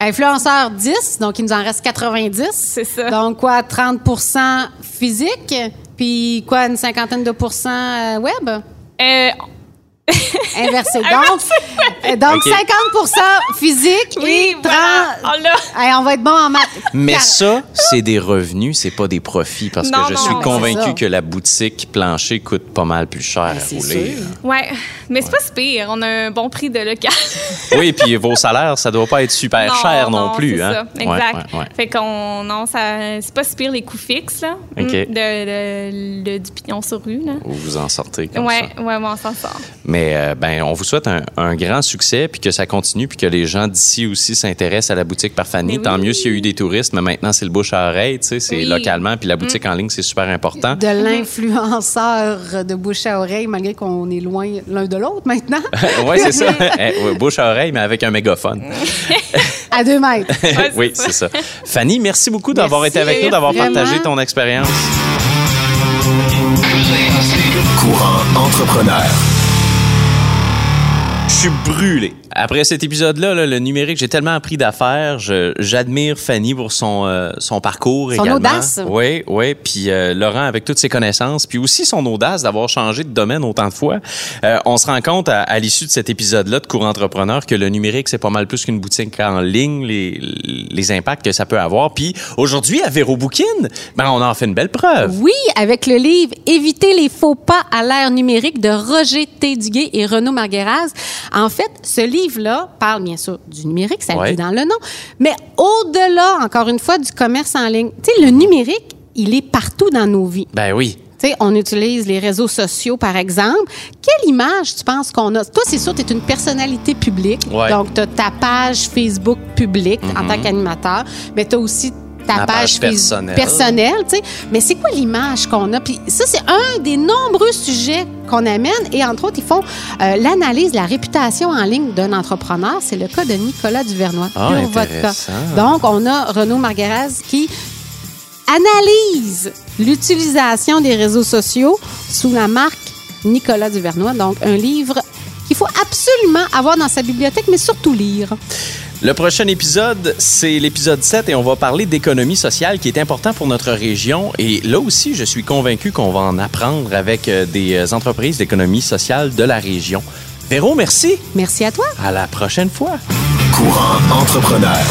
[SPEAKER 3] Influenceurs 10, donc il nous en reste 90.
[SPEAKER 5] C'est ça.
[SPEAKER 3] Donc quoi, 30% physique, puis quoi, une cinquantaine de pourcents euh, web?
[SPEAKER 5] Euh,
[SPEAKER 3] Inversé. Donc, euh, donc
[SPEAKER 2] OK.
[SPEAKER 3] 50% physique
[SPEAKER 5] oui,
[SPEAKER 3] et 30...
[SPEAKER 5] voilà. Oh.
[SPEAKER 3] Hey, on va être bon en maths.
[SPEAKER 2] Mais ça, c'est des revenus, c'est pas des profits parce
[SPEAKER 5] Non,
[SPEAKER 2] que je
[SPEAKER 5] non,
[SPEAKER 2] suis convaincu que la boutique plancher coûte pas mal plus cher à
[SPEAKER 3] Ben, c'est
[SPEAKER 2] rouler.
[SPEAKER 3] sûr.
[SPEAKER 5] Ouais, mais c'est pas si pire. On a un bon prix de local.
[SPEAKER 2] Oui, puis vos salaires, ça doit pas être super cher non, plus.
[SPEAKER 5] c'est
[SPEAKER 2] hein?
[SPEAKER 5] ça, exact.
[SPEAKER 2] ouais, ouais.
[SPEAKER 5] Fait qu'on, non, ça, c'est pas si pire les coûts fixes, là. Mm, De, de- de- du pignon sur rue, là.
[SPEAKER 2] Vous vous en sortez comme
[SPEAKER 5] Ouais,
[SPEAKER 2] ça.
[SPEAKER 5] ouais, ouais, on s'en sort.
[SPEAKER 2] Mais Mais euh, ben, on vous souhaite un, un grand succès, puis que ça continue, puis que les gens d'ici aussi s'intéressent à la boutique par Fanny.
[SPEAKER 5] Mais
[SPEAKER 2] Tant
[SPEAKER 5] oui.
[SPEAKER 2] mieux s'il y a eu des touristes, mais maintenant c'est le bouche à oreille, tu sais, c'est
[SPEAKER 5] Oui.
[SPEAKER 2] localement, puis la boutique en ligne c'est super important.
[SPEAKER 3] De l'influenceur de bouche à oreille, malgré qu'on est loin l'un de l'autre maintenant.
[SPEAKER 2] oui, c'est ça. Eh, bouche à oreille, mais avec un mégaphone.
[SPEAKER 3] à deux mètres.
[SPEAKER 5] Ouais,
[SPEAKER 2] oui,
[SPEAKER 5] c'est
[SPEAKER 2] c'est ça. Fanny, merci beaucoup d'avoir été avec nous, d'avoir partagé ton expérience.
[SPEAKER 1] Courant entrepreneur.
[SPEAKER 2] Je suis brûlé. Après cet épisode-là, là, le numérique, j'ai tellement appris d'affaires. J'admire Fanny pour son, euh, son parcours
[SPEAKER 3] Son
[SPEAKER 2] également.
[SPEAKER 3] audace.
[SPEAKER 2] Oui, oui. Puis euh, Laurent avec toutes ses connaissances, puis aussi son audace d'avoir changé de domaine autant de fois. Euh, on se rend compte à, à l'issue de cet épisode-là de Cours Entrepreneur que le numérique, c'est pas mal plus qu'une boutique en ligne, les, les impacts que ça peut avoir. Puis aujourd'hui, à Véro Bouquin, ben, on en fait une belle preuve.
[SPEAKER 3] Oui, avec le livre Éviter les faux pas à l'ère numérique de Roger T. Duguay et Renaud Margueraz. En fait, ce livre-là parle bien sûr du numérique, ça le
[SPEAKER 2] Ouais.
[SPEAKER 3] dit dans le nom, mais au-delà, encore une fois, du commerce en ligne. Tu sais, le numérique, il est partout dans nos vies.
[SPEAKER 2] Ben oui.
[SPEAKER 3] Tu sais, on utilise les réseaux sociaux, par exemple. Quelle image tu penses qu'on a? Toi, c'est sûr, tu es une personnalité publique.
[SPEAKER 2] Ouais.
[SPEAKER 3] Donc, tu as ta page Facebook publique en tant qu'animateur, mais tu as aussi ta
[SPEAKER 2] page personnelle.
[SPEAKER 3] personnelle, tu sais. Mais c'est quoi l'image qu'on a? Puis ça, c'est un des nombreux sujets qu'on amène. Et entre autres, ils font euh, l'analyse de la réputation en ligne d'un entrepreneur. C'est le cas de Nicolas Duvernois. Pure vodka.
[SPEAKER 2] intéressant.
[SPEAKER 3] Donc, on a Renaud Margueraz qui analyse l'utilisation des réseaux sociaux sous la marque Nicolas Duvernois. Donc, un livre qu'il faut absolument avoir dans sa bibliothèque, mais surtout lire.
[SPEAKER 2] Le prochain épisode, c'est l'épisode 7 et on va parler d'économie sociale qui est important pour notre région. Et là aussi, je suis convaincu qu'on va en apprendre avec euh, des euh, entreprises d'économie sociale de la région. Véro, merci.
[SPEAKER 3] Merci à toi.
[SPEAKER 2] À la prochaine fois.
[SPEAKER 1] Courant entrepreneur.